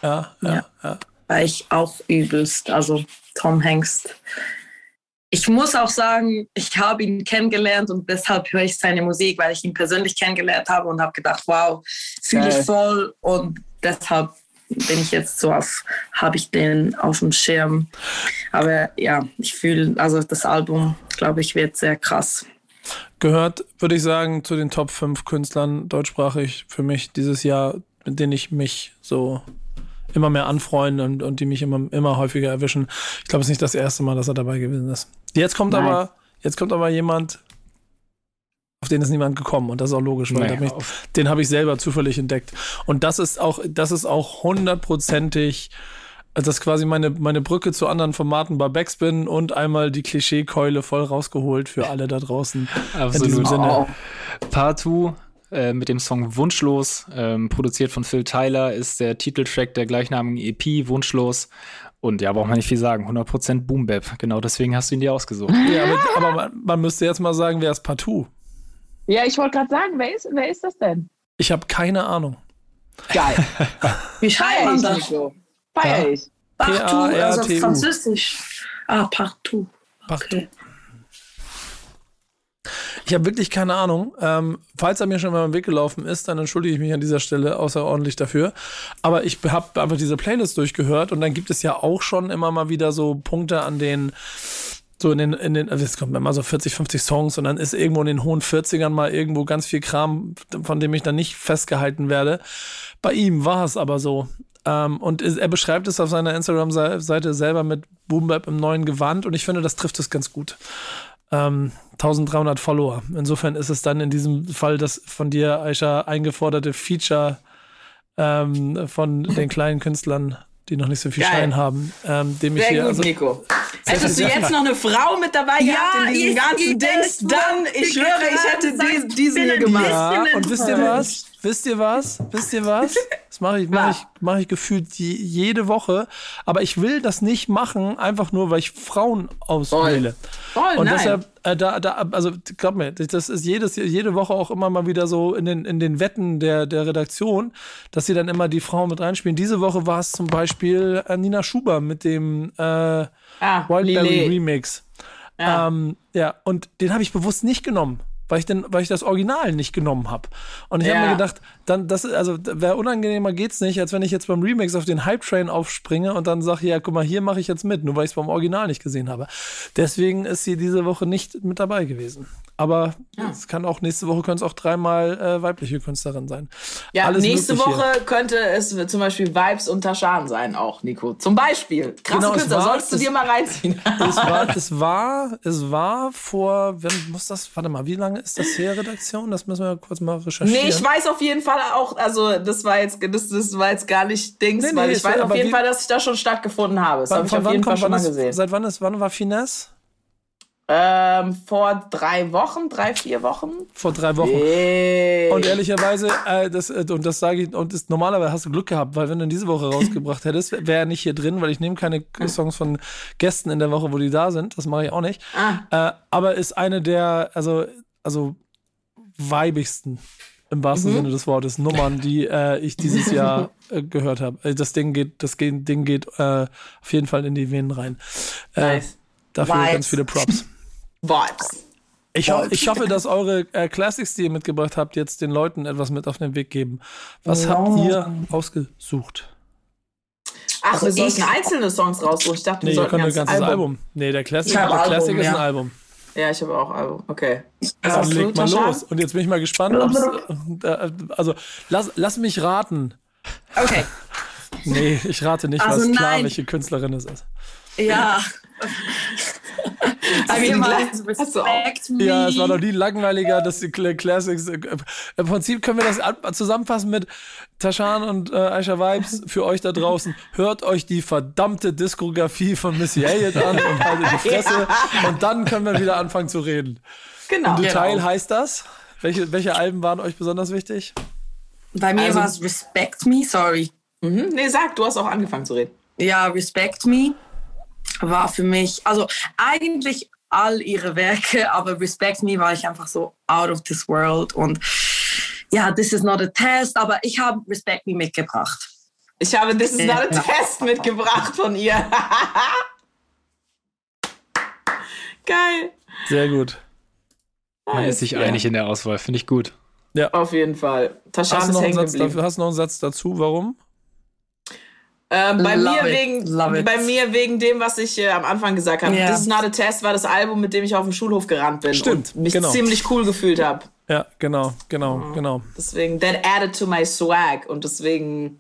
Ja, ja, ja, ja. War ich auch übelst. Also Tom Hanks. Ich muss auch sagen, ich habe ihn kennengelernt und deshalb höre ich seine Musik, weil ich ihn persönlich kennengelernt habe und habe gedacht, wow, fühle ich voll und deshalb bin ich jetzt so auf, habe ich den auf dem Schirm. Aber ja, ich fühle, also das Album, glaube ich, wird sehr krass gehört, würde ich sagen, zu den Top 5 Künstlern deutschsprachig für mich dieses Jahr, mit denen ich mich so immer mehr anfreunde und, und die mich immer, immer häufiger erwischen. Ich glaube, es ist nicht das erste Mal, dass er dabei gewesen ist. Jetzt kommt Nein. aber, jetzt kommt aber jemand, auf den ist niemand gekommen und das ist auch logisch, weil naja, mich, den habe ich selber zufällig entdeckt. Und das ist auch, das ist auch hundertprozentig das ist quasi meine, meine Brücke zu anderen Formaten bei Backspin und einmal die Klischeekeule voll rausgeholt für alle da draußen. Absolut. In diesem Sinne. Oh. Partout äh, mit dem Song Wunschlos, ähm, produziert von Phil Tyler, ist der Titeltrack der gleichnamigen EP Wunschlos. Und ja, braucht man nicht viel sagen, 100% Boom Bap. Genau deswegen hast du ihn dir ausgesucht. Ja, aber, aber man, man, müsste jetzt mal sagen, wer ist Partout? Ja, ich wollte gerade sagen, wer ist, wer ist das denn? Ich habe keine Ahnung. Geil. Wie schreibt man das? Feier ich. Partout, also französisch. Ah, partout. Okay. Ich habe wirklich keine Ahnung. Ähm, falls er mir schon mal im Weg gelaufen ist, dann entschuldige ich mich an dieser Stelle außerordentlich dafür. Aber ich habe einfach diese Playlist durchgehört und dann gibt es ja auch schon immer mal wieder so Punkte, an denen so in den, in den, also es kommt immer so 40, 50 Songs und dann ist irgendwo in den hohen 40ern mal irgendwo ganz viel Kram, von dem ich dann nicht festgehalten werde. Bei ihm war es aber so. Ähm, und er beschreibt es auf seiner Instagram-Seite selber mit Boombap im neuen Gewand und ich finde, das trifft es ganz gut. Ähm, 1300 Follower. Insofern ist es dann in diesem Fall das von dir, Aisha, eingeforderte Feature ähm, von den kleinen Künstlern die noch nicht so viel Geil. Schein haben. Ähm, dem Sehr ich hier, gut, also, Nico. Hättest du jetzt noch eine Frau mit dabei ja, gehabt in diesem ganzen Dings, dann, ich schwöre, ich hätte diesen, diesen hier gemacht. Ja, und wisst ihr was? Wisst ihr was? Wisst ihr was? Das mache ich, mach ich, mach ich gefühlt die, jede Woche. Aber ich will das nicht machen, einfach nur, weil ich Frauen auswähle. Voll, Voll Und nein. deshalb, äh, da, da, also glaub mir, das ist jedes, jede Woche auch immer mal wieder so in den, in den Wetten der, der Redaktion, dass sie dann immer die Frauen mit reinspielen. Diese Woche war es zum Beispiel äh, Nina Schuber mit dem äh, ah, Wildberry Remix. Ja. Ähm, ja, und den habe ich bewusst nicht genommen weil ich, den, weil ich das Original nicht genommen habe. Und ich ja. habe mir gedacht, dann, das, also wäre unangenehmer geht's nicht, als wenn ich jetzt beim Remix auf den Hype-Train aufspringe und dann sage, ja, guck mal, hier mache ich jetzt mit, nur weil ich es beim Original nicht gesehen habe. Deswegen ist sie diese Woche nicht mit dabei gewesen. Aber ja. es kann auch nächste Woche können es auch dreimal äh, weibliche Künstlerin sein. Ja, Alles nächste Woche hier. könnte es zum Beispiel Vibes und Taschan sein, auch, Nico. Zum Beispiel. Krasse genau, Künstler, war, sollst du dir mal reinziehen. Es war, es war, es war vor, wenn muss das, warte mal, wie lange ist das her, Redaktion? Das müssen wir kurz mal recherchieren. Nee, ich weiß auf jeden Fall auch, also das war jetzt, das, das war jetzt gar nicht Dings, nee, nee, weil ich weiß auf jeden wie, Fall, dass ich da schon stattgefunden habe. Das habe ich auf jeden Fall schon mal gesehen. Seit wann ist, wann war Finesse? Ähm, vor drei Wochen, drei, vier Wochen. Vor drei Wochen. Hey. Und ehrlicherweise, äh, das, äh, und das sage ich, und das, normalerweise hast du Glück gehabt, weil wenn du diese Woche rausgebracht hättest, wäre er nicht hier drin, weil ich nehme keine Songs von Gästen in der Woche, wo die da sind. Das mache ich auch nicht. Ah. Äh, aber ist eine der, also, also weibigsten im wahrsten mhm. Sinne des Wortes Nummern, die äh, ich dieses Jahr äh, gehört habe. Also das Ding geht, das Ding geht äh, auf jeden Fall in die Venen rein. Äh, nice. Dafür Vibes. ganz viele Props. Vibes. Ich, ho ich hoffe, dass eure äh, Classics, die ihr mitgebracht habt, jetzt den Leuten etwas mit auf den Weg geben. Was no. habt ihr ausgesucht? Ach, also wir sollten einzelne Songs raussuchen. Ich dachte, nee, wir sollten ein ganzes Album. Album. Nee, der Classic, der Album, Classic ist ein Album. Ja, ich habe auch Album. Okay. Dann also, leg mal los. Und jetzt bin ich mal gespannt, ob's, äh, also lass, lass mich raten. Okay. Nee, ich rate nicht, also was klar, welche Künstlerin es ist. Ja. I mean, respect me. Ja, es war noch nie langweiliger, dass die Classics. Äh, Im Prinzip können wir das zusammenfassen mit Tashan und äh, Aisha Vibes für euch da draußen. Hört euch die verdammte Diskografie von Missy Elliott an und haltet die Fresse. ja. Und dann können wir wieder anfangen zu reden. Genau. Im Detail genau. heißt das. Welche, welche Alben waren euch besonders wichtig? Bei mir also, war es Respect Me, sorry. Mhm. Nee, sag, du hast auch angefangen zu reden. Ja, Respect Me war für mich, also eigentlich all ihre Werke, aber Respect Me war ich einfach so out of this world und ja, this is not a test, aber ich habe Respect Me mitgebracht. Ich habe This is not a test mitgebracht von ihr. Geil. Sehr gut. Man ist sich ja. einig in der Auswahl, finde ich gut. Ja. Auf jeden Fall. Tascha hast, du noch dafür, hast du noch einen Satz dazu? Warum? Ähm, bei, mir wegen, bei mir wegen dem, was ich äh, am Anfang gesagt habe. Yeah. This is not a test war das Album, mit dem ich auf dem Schulhof gerannt bin Stimmt, und mich genau. ziemlich cool gefühlt habe. Ja, genau, genau, mhm. genau. Deswegen, that added to my swag und deswegen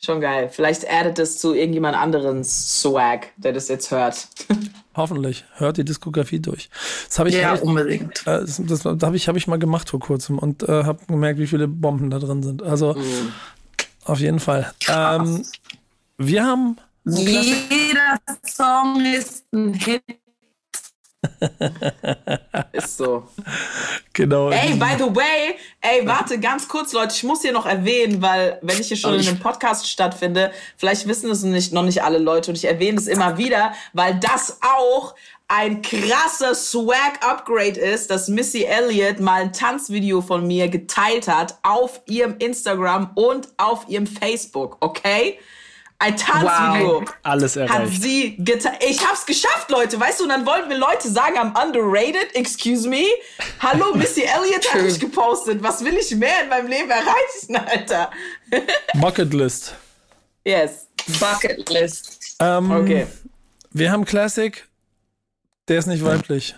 schon geil. Vielleicht addet es zu irgendjemand anderen Swag, der das jetzt hört. Hoffentlich. Hört die Diskografie durch. Das habe ich, ja, unbedingt. Äh, das, das habe ich, hab ich mal gemacht vor kurzem und äh, habe gemerkt, wie viele Bomben da drin sind. Also mhm. auf jeden Fall. Ähm, wir haben. Jeder Song ist ein Hit. ist so. Genau. Ey, by the way, ey, warte, ganz kurz, Leute, ich muss hier noch erwähnen, weil, wenn ich hier schon in einem Podcast stattfinde, vielleicht wissen es nicht, noch nicht alle Leute und ich erwähne es immer wieder, weil das auch ein krasser Swag-Upgrade ist, dass Missy Elliott mal ein Tanzvideo von mir geteilt hat auf ihrem Instagram und auf ihrem Facebook, okay? Ein Tanzvideo. Wow. Alles erreicht. Hat sie getan. Ich hab's geschafft, Leute. Weißt du, und dann wollten wir Leute sagen, I'm underrated. Excuse me. Hallo, Missy Elliott hat mich gepostet. Was will ich mehr in meinem Leben erreichen, Alter? Bucket List. Yes. Bucket List. Ähm, okay. Wir haben Classic. Der ist nicht weiblich.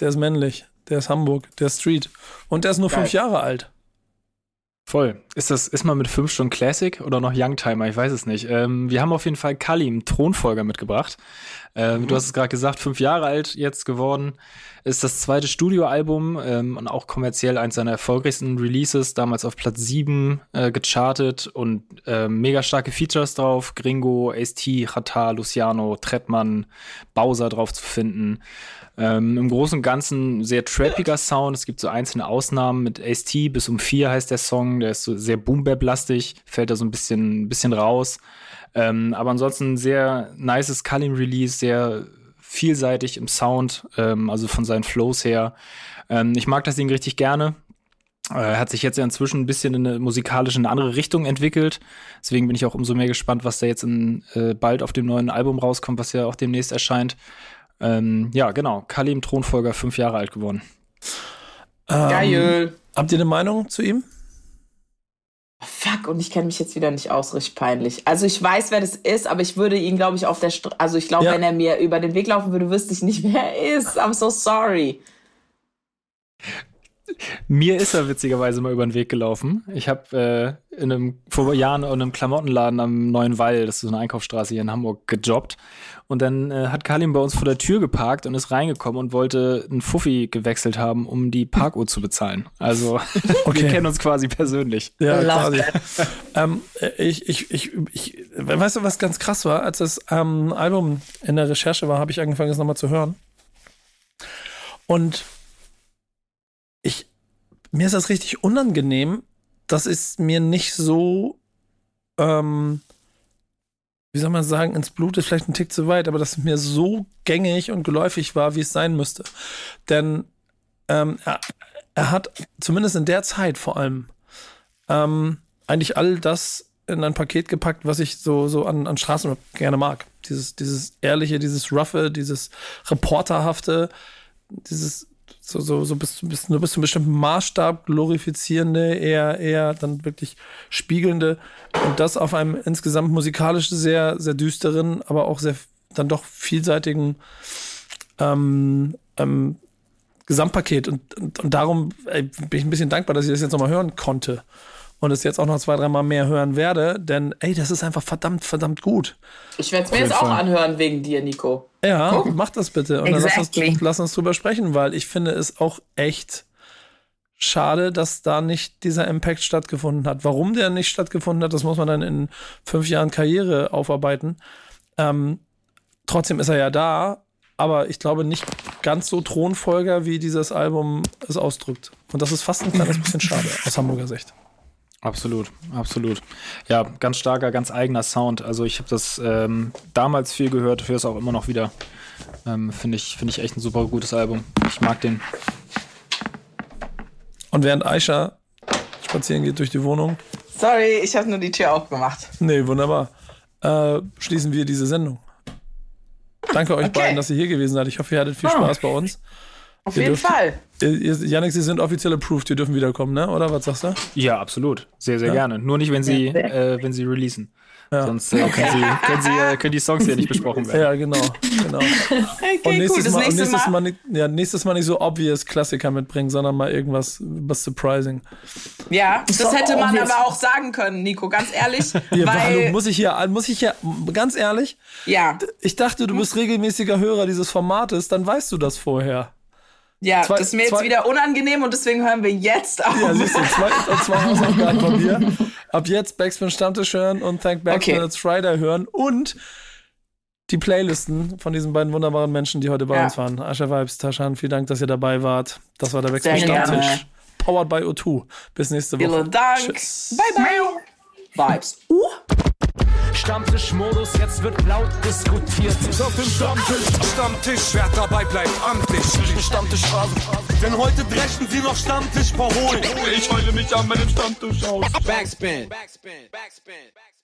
Der ist männlich. Der ist Hamburg. Der ist Street. Und der ist nur Geil. fünf Jahre alt. Voll. Ist das, ist man mit fünf Stunden Classic oder noch Youngtimer? Ich weiß es nicht. Ähm, wir haben auf jeden Fall Kalim, Thronfolger, mitgebracht. Ähm, mhm. Du hast es gerade gesagt, fünf Jahre alt jetzt geworden. Ist das zweite Studioalbum ähm, und auch kommerziell eins seiner erfolgreichsten Releases, damals auf Platz sieben äh, gechartet und äh, mega starke Features drauf. Gringo, Ace-T, Chata, Luciano, Trettmann, Bowser drauf zu finden. Ähm, Im Großen und Ganzen sehr trappiger Sound. Es gibt so einzelne Ausnahmen mit Ace-T. Bis um vier heißt der Song. Der ist so sehr boom-bap-lastig. Fällt da so ein bisschen, bisschen raus. Ähm, aber ansonsten sehr nices Kalim-Release. Sehr vielseitig im Sound. Ähm, also von seinen Flows her. Ähm, ich mag das Ding richtig gerne. Er hat sich jetzt ja inzwischen ein bisschen in eine musikalische, in eine andere Richtung entwickelt. Deswegen bin ich auch umso mehr gespannt, was da jetzt in, äh, bald auf dem neuen Album rauskommt, was ja auch demnächst erscheint. Ähm, ja, genau. Kalim Thronfolger, fünf Jahre alt geworden. Ähm, Geil. Habt ihr eine Meinung zu ihm? Fuck, und ich kenne mich jetzt wieder nicht aus, richtig peinlich. Also ich weiß, wer das ist, aber ich würde ihn, glaube ich, auf der Straße, also ich glaube, Ja. wenn er mir über den Weg laufen würde, wüsste ich nicht, wer er ist. I'm so sorry. Mir ist er witzigerweise mal über den Weg gelaufen. Ich habe äh, in einem vor Jahren in einem Klamottenladen am Neuen Wall, das ist so eine Einkaufsstraße hier in Hamburg, gejobbt. Und dann äh, hat Kalim bei uns vor der Tür geparkt und ist reingekommen und wollte einen Fuffi gewechselt haben, um die Parkuhr zu bezahlen. Also Okay. wir kennen uns quasi persönlich. Ja, quasi. ähm, ich, ich, ich, ich, weißt du, was ganz krass war? Als das ähm, Album in der Recherche war, habe ich angefangen, es nochmal zu hören. Und ich, mir ist das richtig unangenehm, dass es mir nicht so, ähm, wie soll man sagen, ins Blut ist vielleicht ein Tick zu weit, aber dass es mir so gängig und geläufig war, wie es sein müsste. Denn ähm, er, er hat zumindest in der Zeit vor allem ähm, eigentlich all das in ein Paket gepackt, was ich so, so an, an Straßenrap gerne mag. Dieses, dieses ehrliche, dieses roughe, dieses reporterhafte, dieses so, so, so bis, bis, nur bis zu einem bestimmten Maßstab glorifizierende, eher, eher dann wirklich spiegelnde und das auf einem insgesamt musikalisch sehr, sehr düsteren, aber auch sehr dann doch vielseitigen ähm, ähm, Gesamtpaket. Und, und, und darum ey, bin ich ein bisschen dankbar, dass ich das jetzt nochmal hören konnte und es jetzt auch noch zwei, dreimal mehr hören werde, denn ey, das ist einfach verdammt, verdammt gut. Ich werde es mir jetzt auch Fall. anhören wegen dir, Nico. Ja, mach das bitte und dann lass Exactly. uns, lass uns drüber sprechen, weil ich finde es auch echt schade, dass da nicht dieser Impact stattgefunden hat. Warum der nicht stattgefunden hat, das muss man dann in fünf Jahren Karriere aufarbeiten. Ähm, trotzdem ist er ja da, aber ich glaube nicht ganz so Thronfolger, wie dieses Album es ausdrückt. Und das ist fast ein kleines bisschen schade aus Hamburger Sicht. Absolut, absolut. Ja, ganz starker, ganz eigener Sound. Also ich habe das ähm, damals viel gehört, höre es auch immer noch wieder. Ähm, Finde ich, finde ich echt ein super gutes Album. Ich mag den. Und während Aisha spazieren geht durch die Wohnung, Sorry, ich habe nur die Tür aufgemacht. Nee, wunderbar. Äh, schließen wir diese Sendung. Danke euch Okay. beiden, dass ihr hier gewesen seid. Ich hoffe, ihr hattet viel Oh. Spaß bei uns. Auf Ihr jeden dürft- Fall. Janik, Sie sind offiziell approved, ihr dürfen wiederkommen, ne? Oder was sagst du? Ja, absolut. Sehr, sehr Ja. gerne. Nur nicht, wenn sie, Ja, äh, wenn sie releasen. Ja. Sonst äh, können, sie, können, sie, äh, können die Songs ja nicht besprochen werden. Ja, genau. genau. Okay, Und nächstes, cool. Mal, nächste nächstes Mal. mal, nicht, ja, nächstes Mal nicht so obvious Klassiker mitbringen, sondern mal irgendwas was surprising. Ja, das So hätte man obvious. aber auch sagen können, Nico, ganz ehrlich. Hallo, weil, muss ich hier, muss ich hier, ganz ehrlich, ja, ich dachte, du bist regelmäßiger Hörer dieses Formates, dann weißt du das vorher. Ja, Zwei- das ist mir jetzt zwei- wieder unangenehm und deswegen hören wir jetzt auf. Ja, siehst du, zwei, zwei Hausaufgaben von mir. Ab jetzt Backspin Stammtisch hören und Thank Backspin Okay. It's Friday hören und die Playlisten von diesen beiden wunderbaren Menschen, die heute bei Ja. uns waren. Ascha Vibes, Taschan, vielen Dank, dass ihr dabei wart. Das war der Backspin Sehr gerne. Stammtisch. Powered by O2. Bis nächste Woche. Vielen Dank. Tschüss. Bye, bye. Vibes. Uh. Stammtischmodus, jetzt wird laut diskutiert. Auf dem Stammtisch, Stammtisch, wer dabei bleibt, amtlich. Stammtisch Phase. Denn heute brechen sie noch Stammtisch verholen. Ich heule mich an meinem Stammtisch aus. Backspin. Backspin. Backspin. Backspin.